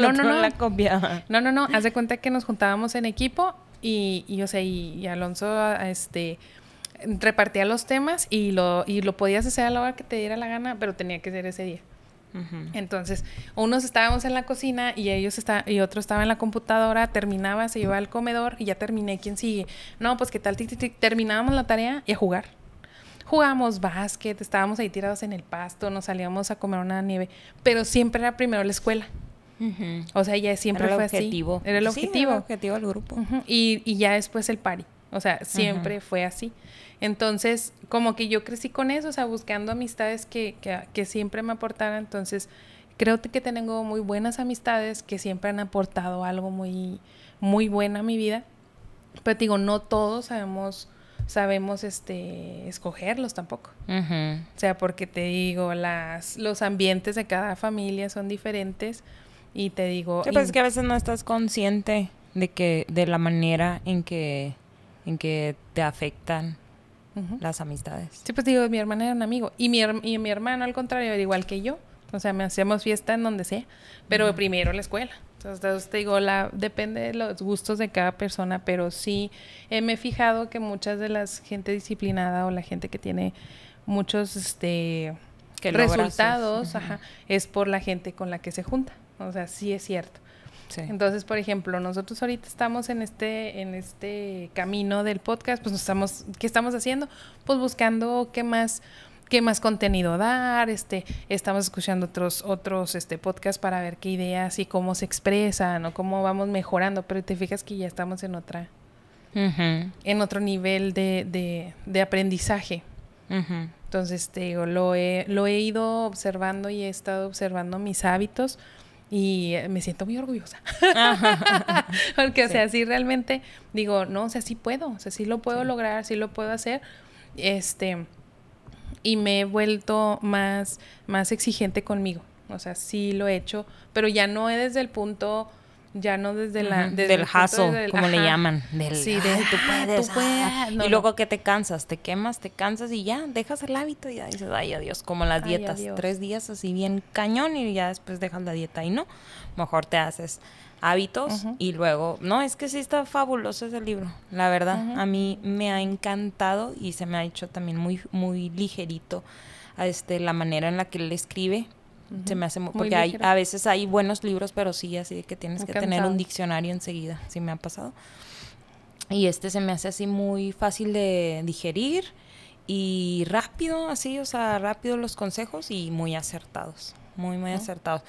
no, no, no. La copiaba. No, no, no. Haz de cuenta que nos juntábamos en equipo y, y o sea, y, Alonso, este repartía los temas y lo, y lo podías hacer a la hora que te diera la gana, pero tenía que ser ese día. Entonces, unos estábamos en la cocina y ellos está, y otro estaba en la computadora, terminaba, se iba al comedor y ya terminé, ¿quién sigue? No, pues qué tal, terminábamos la tarea y a jugar. Jugábamos básquet, estábamos ahí tirados en el pasto, nos salíamos a comer una nieve, pero siempre era primero la escuela. O sea, ya siempre era fue objetivo. así. Era el objetivo. Era el objetivo del grupo. y, y, ya después el pari. O sea, siempre fue así. Entonces, como que yo crecí con eso, o sea, buscando amistades que, que, que siempre me aportaran. Entonces, creo que tengo muy buenas amistades que siempre han aportado algo muy, muy bueno a mi vida. Pero digo, no todos sabemos sabemos este escogerlos tampoco. O sea, porque te digo, las los ambientes de cada familia son diferentes y te digo, sí, pues es que a veces no estás consciente de que de la manera en que en que te afectan las amistades. Sí, pues digo, mi hermana era un amigo y mi, y mi hermano al contrario era igual que yo. O sea, me hacemos fiesta en donde sea, pero primero la escuela. Entonces, te digo, la, depende de los gustos de cada persona, pero sí me he fijado que muchas de las gente disciplinada o la gente que tiene muchos este, resultados es por la gente con la que se junta. O sea, sí es cierto. Entonces, por ejemplo, nosotros ahorita estamos en este, en este camino del podcast, pues estamos, ¿qué estamos haciendo? Pues buscando qué más qué más contenido dar, este, estamos escuchando otros, otros este, podcasts para ver qué ideas y cómo se expresan o cómo vamos mejorando, pero te fijas que ya estamos en otra, en otro nivel de, de, aprendizaje. Entonces, te digo, lo he, lo he ido observando y he estado observando mis hábitos y me siento muy orgullosa. Porque, o sea, sí realmente digo, no, o sea, sí puedo, o sea, sí lo puedo lograr, sí lo puedo hacer. Este, y me he vuelto más, más exigente conmigo. O sea, sí lo he hecho, pero ya no he desde el punto, ya no desde la... Desde del jazo, como le llaman. Del, sí, de, tú puedes. Ah". y luego que te cansas, te quemas, te cansas y ya, dejas el hábito y ya dices, ay, adiós, como las dietas. Tres días así bien cañón y ya después dejas la dieta y no. Mejor te haces hábitos y luego, no, es que sí está fabuloso ese libro, la verdad, a mí me ha encantado y se me ha hecho también muy, muy ligerito este, la manera en la que él escribe. Se me hace muy, porque hay, a veces hay buenos libros, pero sí, así que tienes que tener un diccionario enseguida, sí me ha pasado. Y este se me hace así muy fácil de digerir y rápido, así, o sea, rápido los consejos y muy acertados, muy, muy acertados.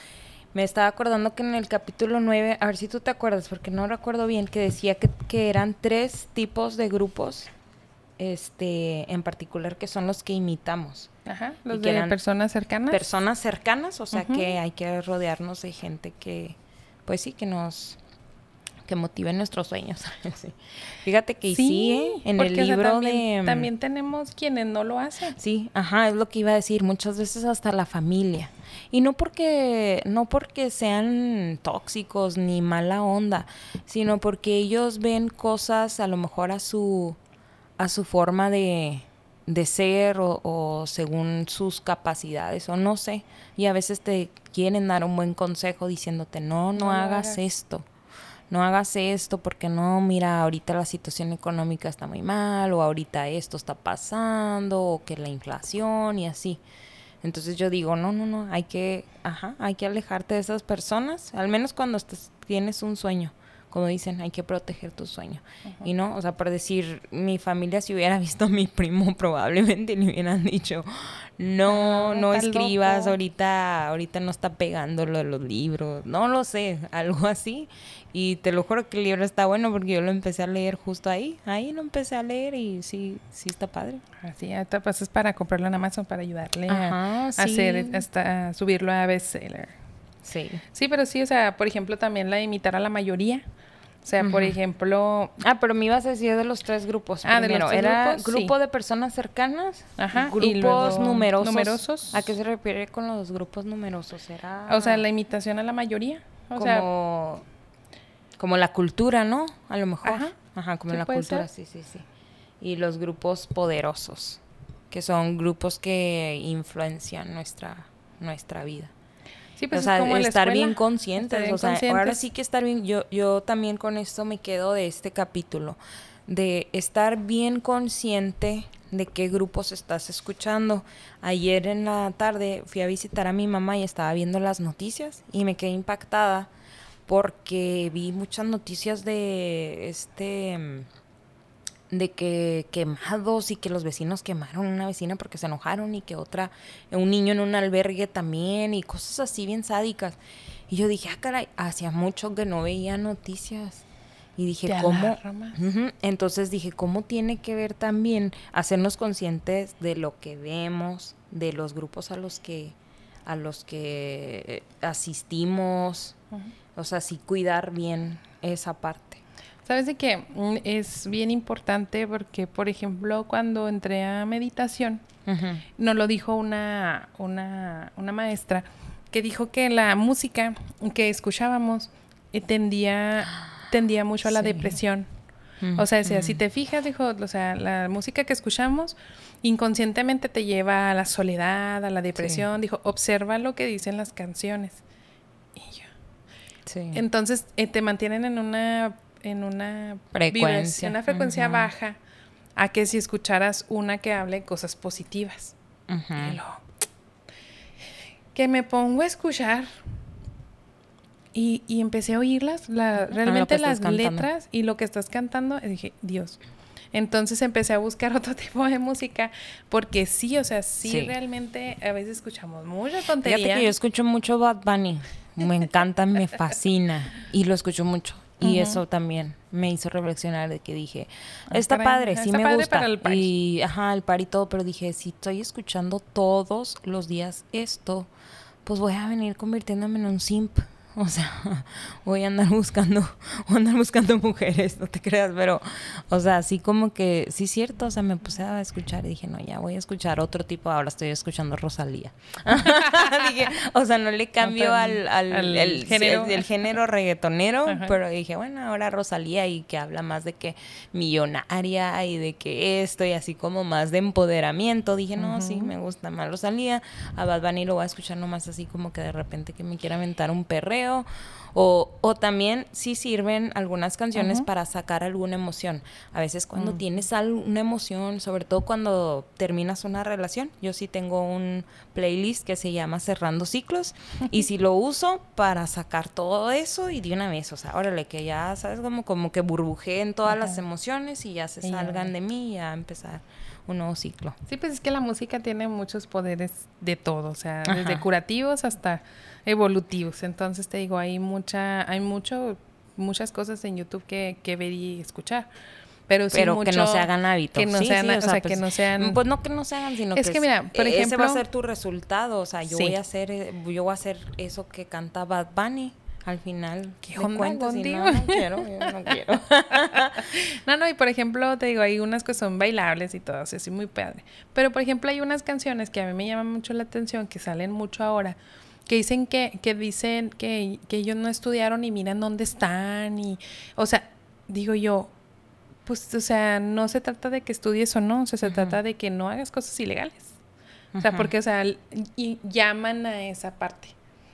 Me estaba acordando que en el capítulo 9, a ver si tú te acuerdas, porque no recuerdo bien, que decía que, que eran tres tipos de grupos, este, en particular, que son los que imitamos. Ajá, los de personas cercanas. Personas cercanas, o sea que hay que rodearnos de gente que, pues sí, que nos que motiven nuestros sueños. Fíjate que sí, ¿eh? en el libro de... También tenemos quienes no lo hacen. Sí, ajá, es lo que iba a decir. Muchas veces hasta la familia. Y no porque, no porque sean tóxicos ni mala onda, sino porque ellos ven cosas a lo mejor a su, a su forma de, de ser o, según sus capacidades o no sé. Y a veces te quieren dar un buen consejo diciéndote, no, no, hagas, esto. No hagas esto porque no, mira, ahorita la situación económica está muy mal o ahorita esto está pasando o que la inflación y así. Entonces yo digo, no, no, no, hay que, ajá, hay que alejarte de esas personas, al menos cuando tienes un sueño. Como dicen, hay que proteger tu sueño. Y no, o sea, por decir, mi familia si hubiera visto a mi primo probablemente le hubieran dicho, no, no, escribas, ahorita, ahorita no está pegando lo de los libros, no lo sé, algo así. Y te lo juro que el libro está bueno porque yo lo empecé a leer justo ahí. Ahí lo empecé a leer y sí, sí está padre. Así, ahorita pues es para comprarlo en Amazon para ayudarle a, hacer, hasta subirlo a bestseller. Sí. Sí, pero sí, o sea, por ejemplo, también la de imitar a la mayoría. O sea, por ejemplo... Ah, pero me ibas a decir de los tres grupos. Ah, de los tres ¿Era grupo de personas cercanas? Ajá. Grupos numerosos. numerosos. ¿A qué se refiere con los grupos numerosos? Era... O sea, la imitación a la mayoría. O como como la cultura, ¿no? A lo mejor. Ajá, como la cultura, sí, sí, sí. Y los grupos poderosos, que son grupos que influencian nuestra, nuestra vida. Sí, pues o sea, como estar bien conscientes. o sea, ahora sí que estar bien. Yo, yo también con esto me quedo de este capítulo. De estar bien consciente de qué grupos estás escuchando. Ayer en la tarde fui a visitar a mi mamá y estaba viendo las noticias y me quedé impactada porque vi muchas noticias de este de que quemados y que los vecinos quemaron una vecina porque se enojaron y que otra un niño en un albergue también y cosas así bien sádicas Y yo dije, ah, caray, hacía mucho que no veía noticias. Y dije, ¿cómo? Entonces dije, ¿cómo tiene que ver también hacernos conscientes de lo que vemos, de los grupos a los que a los que asistimos? O sea, sí cuidar bien esa parte. Sabes de que mm, es bien importante porque, por ejemplo, cuando entré a meditación, nos lo dijo una, una, una maestra que dijo que la música que escuchábamos eh, tendía tendía mucho a la depresión. O sea, si te fijas, dijo, o sea, la música que escuchamos inconscientemente te lleva a la soledad, a la depresión. Dijo, observa lo que dicen las canciones. Y yo. Sí. Entonces, eh, te mantienen en una, en una frecuencia, una frecuencia baja, a que si escucharas una que hable cosas positivas. que me pongo a escuchar y, y empecé a oírlas, la, realmente las letras y lo que estás cantando, y dije, Dios. Entonces empecé a buscar otro tipo de música porque sí, o sea, sí, realmente a veces escuchamos mucha tontería. Fíjate que yo escucho mucho Bad Bunny. Me encanta, me fascina y lo escucho mucho. Y eso también me hizo reflexionar de que dije, está padre, sí me gusta. el Y ajá, el par y todo, pero dije, si estoy escuchando todos los días esto, pues voy a venir convirtiéndome en un simp. O sea, voy a andar buscando, voy a andar buscando mujeres, no te creas, pero, o sea, así como que, sí es cierto, o sea, me puse a escuchar y dije, no, ya voy a escuchar otro tipo, ahora estoy escuchando Rosalía. dije, o sea, no le cambio al, al, el, género. El, género reggaetonero, pero dije, bueno, ahora Rosalía y que habla más de que millonaria y de que esto y así como más de empoderamiento. Dije, no, sí, me gusta más Rosalía. A Bad Bunny lo voy a escuchar nomás así como que de repente que me quiera aventar un perreo o, o, también sí sirven algunas canciones para sacar alguna emoción. A veces cuando mm. tienes alguna emoción, sobre todo cuando terminas una relación, yo sí tengo un playlist que se llama Cerrando Ciclos y si lo uso para sacar todo eso y de una vez, o sea, órale, que ya, ¿sabes? Como, como que burbujeen todas las emociones y ya se salgan de mí y ya empezar un nuevo ciclo. Sí, pues es que la música tiene muchos poderes de todo, o sea, desde curativos hasta evolutivos. Entonces te digo, hay mucha, hay mucho, muchas cosas en YouTube que, que ver y escuchar. Pero, sí pero que no se hagan hábitos. Que no sean, o, sea, que pues, no sean... Pues no que no se hagan, sino es que, mira, por ejemplo... Ese va a ser tu resultado, o sea, yo voy a hacer, eh, yo voy a hacer eso que canta Bad Bunny al final. ¿Qué onda contigo? No, no quiero, no quiero. no, no, y por ejemplo, te digo, hay unas que son bailables y todo, así muy padre. Pero, por ejemplo, hay unas canciones que a mí me llaman mucho la atención, que salen mucho ahora, que dicen que, que dicen que, que ellos no estudiaron y miran dónde están y, o sea, digo yo, pues, o sea, no se trata de que estudies o no, o sea, se trata de que no hagas cosas ilegales. O sea, porque, o sea, y llaman a esa parte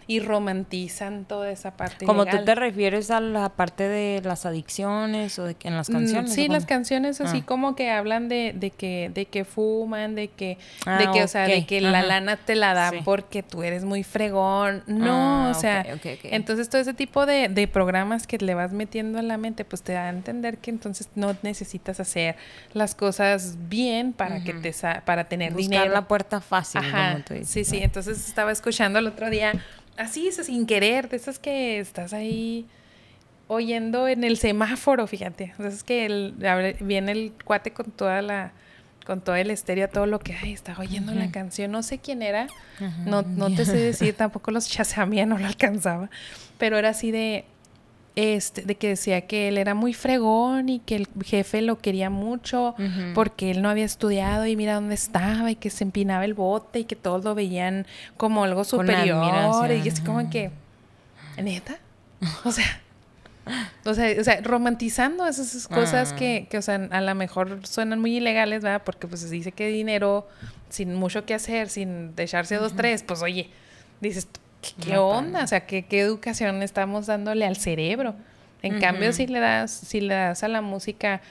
y romantizan toda esa parte. Como tú te refieres a la parte de las adicciones o de que en las mm, canciones. Sí, las canciones así ah. como que hablan de, de, que de que fuman, de que de ah, que o sea, de que la lana te la dan porque tú eres muy fregón. No, ah, o sea, entonces todo ese tipo de, de programas que le vas metiendo a la mente pues te da a entender que entonces no necesitas hacer las cosas bien para que te para tener Buscar dinero. la puerta fácil, Ajá, Sí, sí, entonces estaba escuchando el otro día así, eso sin querer, de esas que estás ahí oyendo en el semáforo, fíjate. O es que el, viene el cuate con toda la con todo el estéreo, todo lo que ay, estaba oyendo la canción, no sé quién era, no, no te sé decir, tampoco los chaseamía, no lo alcanzaba, pero era así de, este, de que decía que él era muy fregón y que el jefe lo quería mucho porque él no había estudiado y mira dónde estaba y que se empinaba el bote y que todos lo veían como algo superior y es como que neta o sea o sea, o sea, romantizando esas cosas que, que, o sea, a lo mejor suenan muy ilegales, ¿verdad? Porque pues se dice que dinero sin mucho que hacer, sin echarse dos, tres, pues oye, dices, ¿Qué, onda? O sea, ¿qué, educación estamos dándole al cerebro? En cambio, si le das, si le das a la música,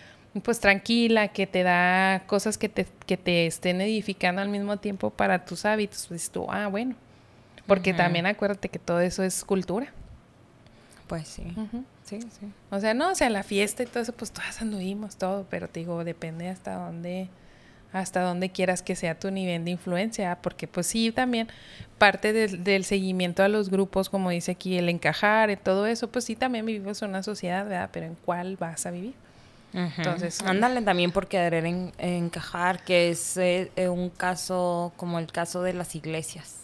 pues tranquila, que te da cosas que te, que te estén edificando al mismo tiempo para tus hábitos, pues tú, ah, bueno. Porque también acuérdate que todo eso es cultura. Pues sí. Sí, sí. O sea, no, o sea, la fiesta y todo eso, pues todas anduvimos, todo, pero te digo, depende hasta dónde hasta dónde quieras que sea tu nivel de influencia, porque pues sí, también parte del seguimiento a los grupos, como dice aquí, el encajar y todo eso, pues sí, también vivimos en una sociedad, ¿verdad? Pero ¿en cuál vas a vivir? Entonces, ándale también por querer encajar, que es eh, un caso como el caso de las iglesias,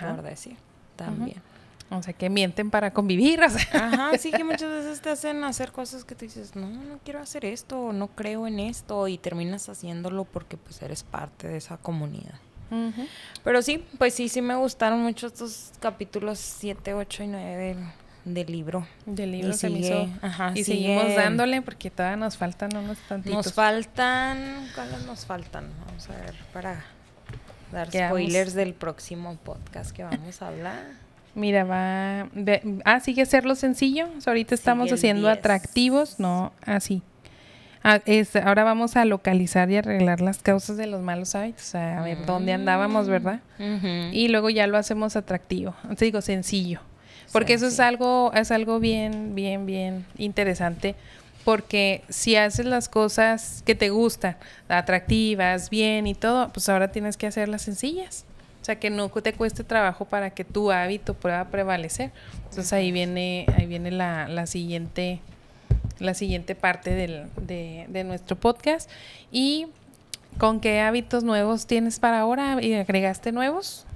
por decir, también. O sea, que mienten para convivir. Ajá, sí que muchas veces te hacen hacer cosas que tú dices, no, no quiero hacer esto, no creo en esto, y terminas haciéndolo porque pues eres parte de esa comunidad. Pero sí, pues sí, sí me gustaron mucho estos capítulos 7, 8 y 9 del, libro. Del libro y se hizo. Ajá, y seguimos dándole porque todavía nos faltan unos tantitos. Nos faltan, ¿cuáles nos faltan? Vamos a ver, para dar spoilers del próximo podcast que vamos a hablar. Mira, va. ah, sigue hacerlo sencillo. ahorita estamos haciendo atractivos. No, así. Ah, ahora vamos a localizar y arreglar las causas de los malos hábitos. A ver dónde andábamos, mm, ¿verdad? Y luego ya lo hacemos atractivo. Te digo, sencillo. Porque eso es algo, es algo bien, bien, bien interesante. Porque si haces las cosas que te gustan, atractivas, bien y todo, pues ahora tienes que hacerlas sencillas sea, que no te cueste trabajo para que tu hábito pueda prevalecer. Entonces ahí viene, ahí viene la, la siguiente, la siguiente parte del, de, de nuestro podcast. Y ¿con qué hábitos nuevos tienes para ahora? ¿Y agregaste nuevos?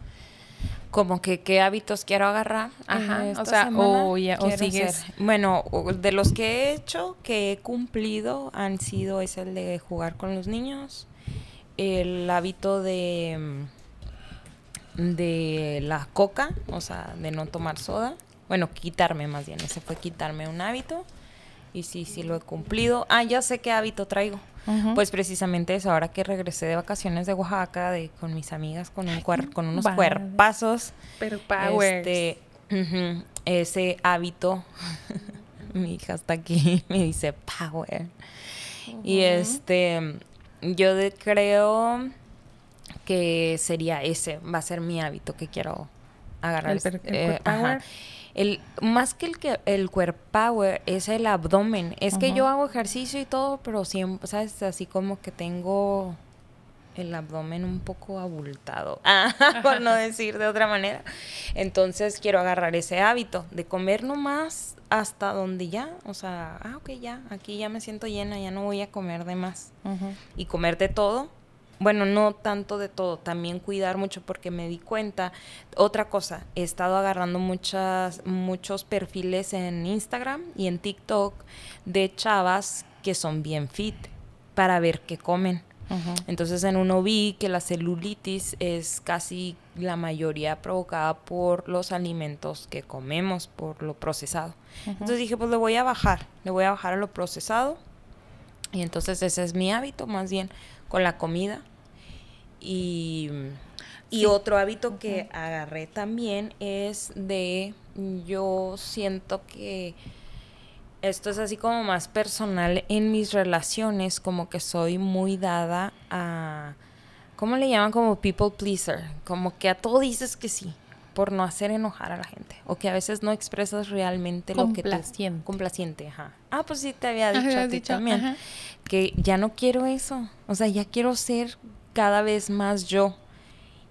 como que qué hábitos quiero agarrar. Ajá, o sea, o, ya, o sigues. Bueno, de los que he hecho, que he cumplido, han sido es el de jugar con los niños, el hábito de de la coca, o sea, de no tomar soda. Bueno, quitarme más bien, ese fue quitarme un hábito. Y sí, sí lo he cumplido. Ah, ya sé qué hábito traigo. Pues precisamente eso, ahora que regresé de vacaciones de Oaxaca de, con mis amigas con, un con unos cuerpazos. Pero power. Este, ese hábito, mi hija está aquí, me dice power. Y este, yo creo que sería ese, va a ser mi hábito que quiero agarrar. El, eh, power. El, más que el, que el core power es el abdomen. Es que yo hago ejercicio y todo, pero siempre, ¿sabes? Así como que tengo el abdomen un poco abultado, por no decir de otra manera. Entonces quiero agarrar ese hábito de comer nomás hasta donde ya, o sea, ah, ok, ya, aquí ya me siento llena, ya no voy a comer de más. Y comer de todo bueno, no tanto de todo, también cuidar mucho porque me di cuenta. Otra cosa, he estado agarrando muchas, muchos perfiles en Instagram y en TikTok de chavas que son bien fit para ver qué comen. Entonces en uno vi que la celulitis es casi la mayoría provocada por los alimentos que comemos, por lo procesado. Entonces dije, pues le voy a bajar, le voy a bajar a lo procesado. Y entonces ese es mi hábito más bien con la comida. Y, y otro hábito que agarré también es de, yo siento que esto es así como más personal en mis relaciones, como que soy muy dada a, ¿cómo le llaman? Como people pleaser, como que a todo dices que sí por no hacer enojar a la gente o que a veces no expresas realmente lo que te complaciente. ajá. Ah pues sí te había dicho a ti también que ya no quiero eso o sea ya quiero ser cada vez más yo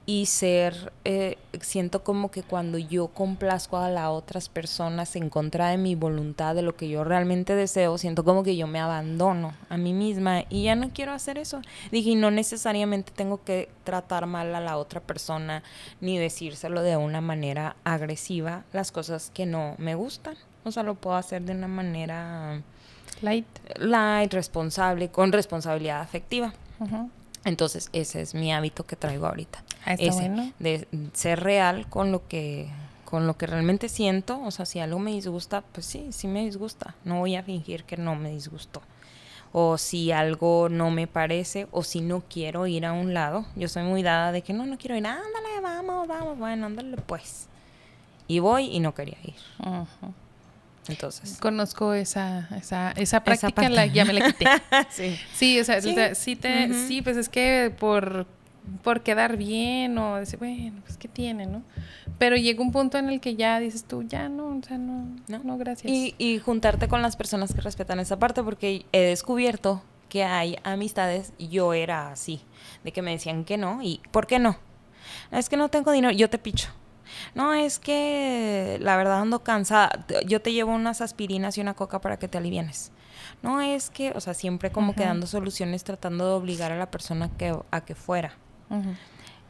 y ser, eh, siento como que cuando yo complazco a las otras personas en contra de mi voluntad, de lo que yo realmente deseo, siento como que yo me abandono a mí misma y ya no quiero hacer eso. Dije, no necesariamente tengo que tratar mal a la otra persona ni decírselo de una manera agresiva, las cosas que no me gustan. O sea, lo puedo hacer de una manera... Light. Light, responsable, con responsabilidad afectiva. Entonces, ese es mi hábito que traigo ahorita. Ah, ese, de ser real con lo que con lo que realmente siento, o sea, si algo me disgusta, pues sí, sí me disgusta. No voy a fingir que no me disgustó. O si algo no me parece, o si no quiero ir a un lado, yo soy muy dada de que no, no quiero ir, ándale, vamos, vamos, bueno, ándale pues. Y voy y no quería ir. Entonces. Conozco esa, esa, esa práctica, la, ya me la quité. sí. sí. o sea, sí, te, sí, pues es que por, por quedar bien o decir, bueno, pues qué tiene, ¿no? Pero llega un punto en el que ya dices tú, ya no, o sea, no, no, no gracias. Y, y juntarte con las personas que respetan esa parte, porque he descubierto que hay amistades, yo era así, de que me decían que no y ¿por qué no? Es que no tengo dinero, yo te picho. No, es que la verdad ando cansada. Yo te llevo unas aspirinas y una coca para que te alivienes. No, es que, o sea, siempre como que dando soluciones tratando de obligar a la persona que, a que fuera.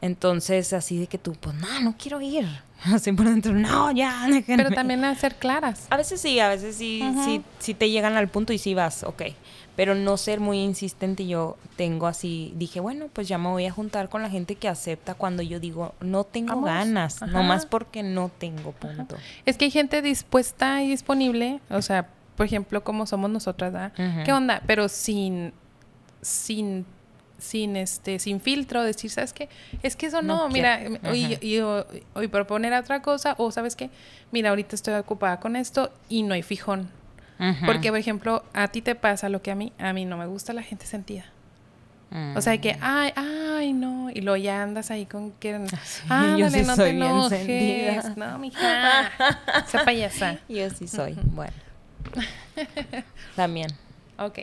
Entonces, así de que tú, pues no, no quiero ir. Así por dentro, no, ya, Pero también a ser claras. A veces sí, a veces sí, sí, sí te llegan al punto y sí vas, ok. Pero no ser muy insistente. Yo tengo así, dije, bueno, pues ya me voy a juntar con la gente que acepta cuando yo digo, no tengo ganas, nomás porque no tengo punto. Es que hay gente dispuesta y disponible, o sea, por ejemplo, como somos nosotras, ¿verdad? ¿Qué onda? Pero sin, sin sin este sin filtro decir sabes qué es que eso no, mira y, y, y, proponer otra cosa o sabes qué mira ahorita estoy ocupada con esto y no hay fijón porque por ejemplo a ti te pasa lo que a mí a mí no me gusta la gente sentida. O sea que mm. ay ay no y luego ya andas ahí con que ah no te enojes no mija. Esa payasa. Yo sí soy. Bueno. También. Ok.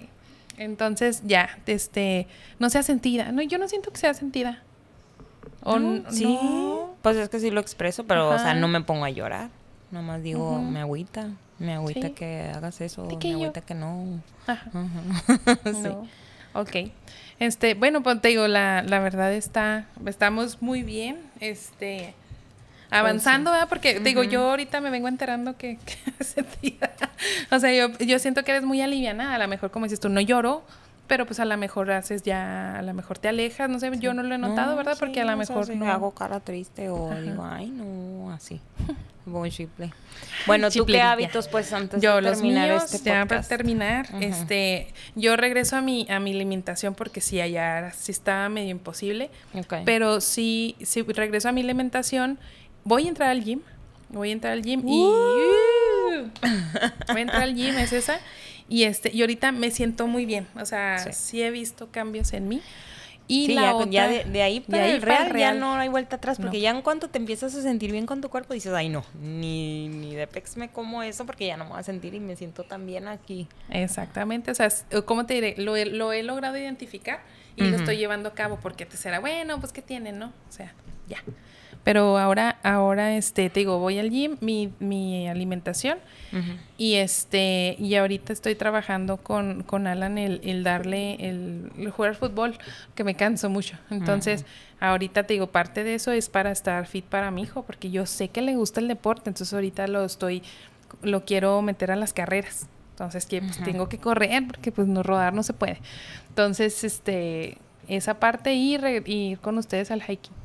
Entonces, ya, este, no sea sentida. No, yo no siento que sea sentida. O sí. Pues es que sí lo expreso, pero, o sea, no me pongo a llorar. Nomás digo, me agüita. Me agüita que hagas eso. me agüita que no. Ajá. sí. Ok. Este, bueno, pues te digo, la, la verdad está, estamos muy bien. Este, avanzando, ¿verdad? Porque digo, yo ahorita me vengo enterando que, que o sea, yo, yo siento que eres muy aliviana, a lo mejor como dices tú, no lloro, pero pues a lo mejor haces ya, a lo mejor te alejas, no sé, yo no lo he notado, ¿verdad? Porque a lo mejor no. hago cara triste o digo, ay, no, así. Voy chiple. Bueno, ¿tú qué hábitos pues antes yo, de terminar los míos, este ya para terminar, este, yo regreso a mi a mi alimentación porque sí allá sí estaba medio imposible, pero sí sí regreso a mi alimentación voy a entrar al gym. Voy a entrar al gym y. Uh. voy a entrar al gym, es esa. Y, este, y ahorita me siento muy bien. O sea, sí, he visto cambios en mí. Y la ya, otra, ya de, ahí para el real, ya no hay vuelta atrás, porque ya en cuanto te empiezas a sentir bien con tu cuerpo, dices, ay no, ni, ni de pex me como eso, porque ya no me voy a sentir y me siento tan bien aquí. Exactamente, o sea, ¿cómo te diré? Lo, lo he logrado identificar y lo estoy llevando a cabo, porque te será, bueno, pues ¿qué tiene, no? O sea, ya. Pero ahora, ahora, este, te digo, voy al gym, mi, mi alimentación, y este, y ahorita estoy trabajando con, con Alan el, el darle el, jugar fútbol, que me canso mucho. Entonces, ahorita te digo, parte de eso es para estar fit para mi hijo, porque yo sé que le gusta el deporte, entonces ahorita lo estoy, lo quiero meter a las carreras. Entonces, que pues, tengo que correr, porque pues no rodar no se puede. Entonces, este, esa parte y ir con ustedes al hiking.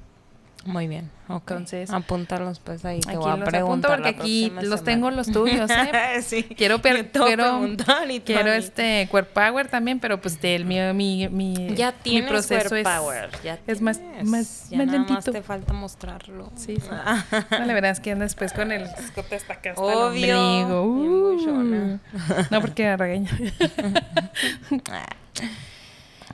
Muy bien, ok. Entonces, apuntarlos pues ahí. Te voy a preguntar porque aquí los tengo los tuyos, ¿eh? sí. Quiero, per quiero, quiero este Core Power también, pero pues el mío, mi, mi, ya mi proceso es, Power, ya es más, más, ya más nada lentito. Más te falta mostrarlo. Sí, sí. no, la verdad es que después con el escote hasta acá hasta Obvio. Uh, no, porque regaña.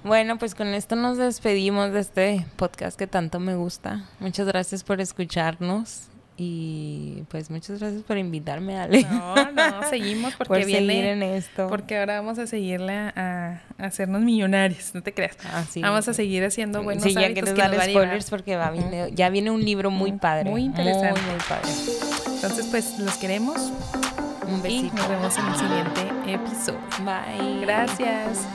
Bueno, pues con esto nos despedimos de este podcast que tanto me gusta. Muchas gracias por escucharnos. Y pues muchas gracias por invitarme, Ale. No, no, seguimos porque por viene. en esto. Porque ahora vamos a seguirle a, hacernos millonarios, no te creas. Ah, vamos a seguir haciendo buenos sí, ya quieres dar spoilers porque va, ya viene un libro muy padre. Muy interesante. Muy, padre. Entonces, pues los queremos. Un besito. Y nos vemos en el siguiente episodio. Bye. Gracias.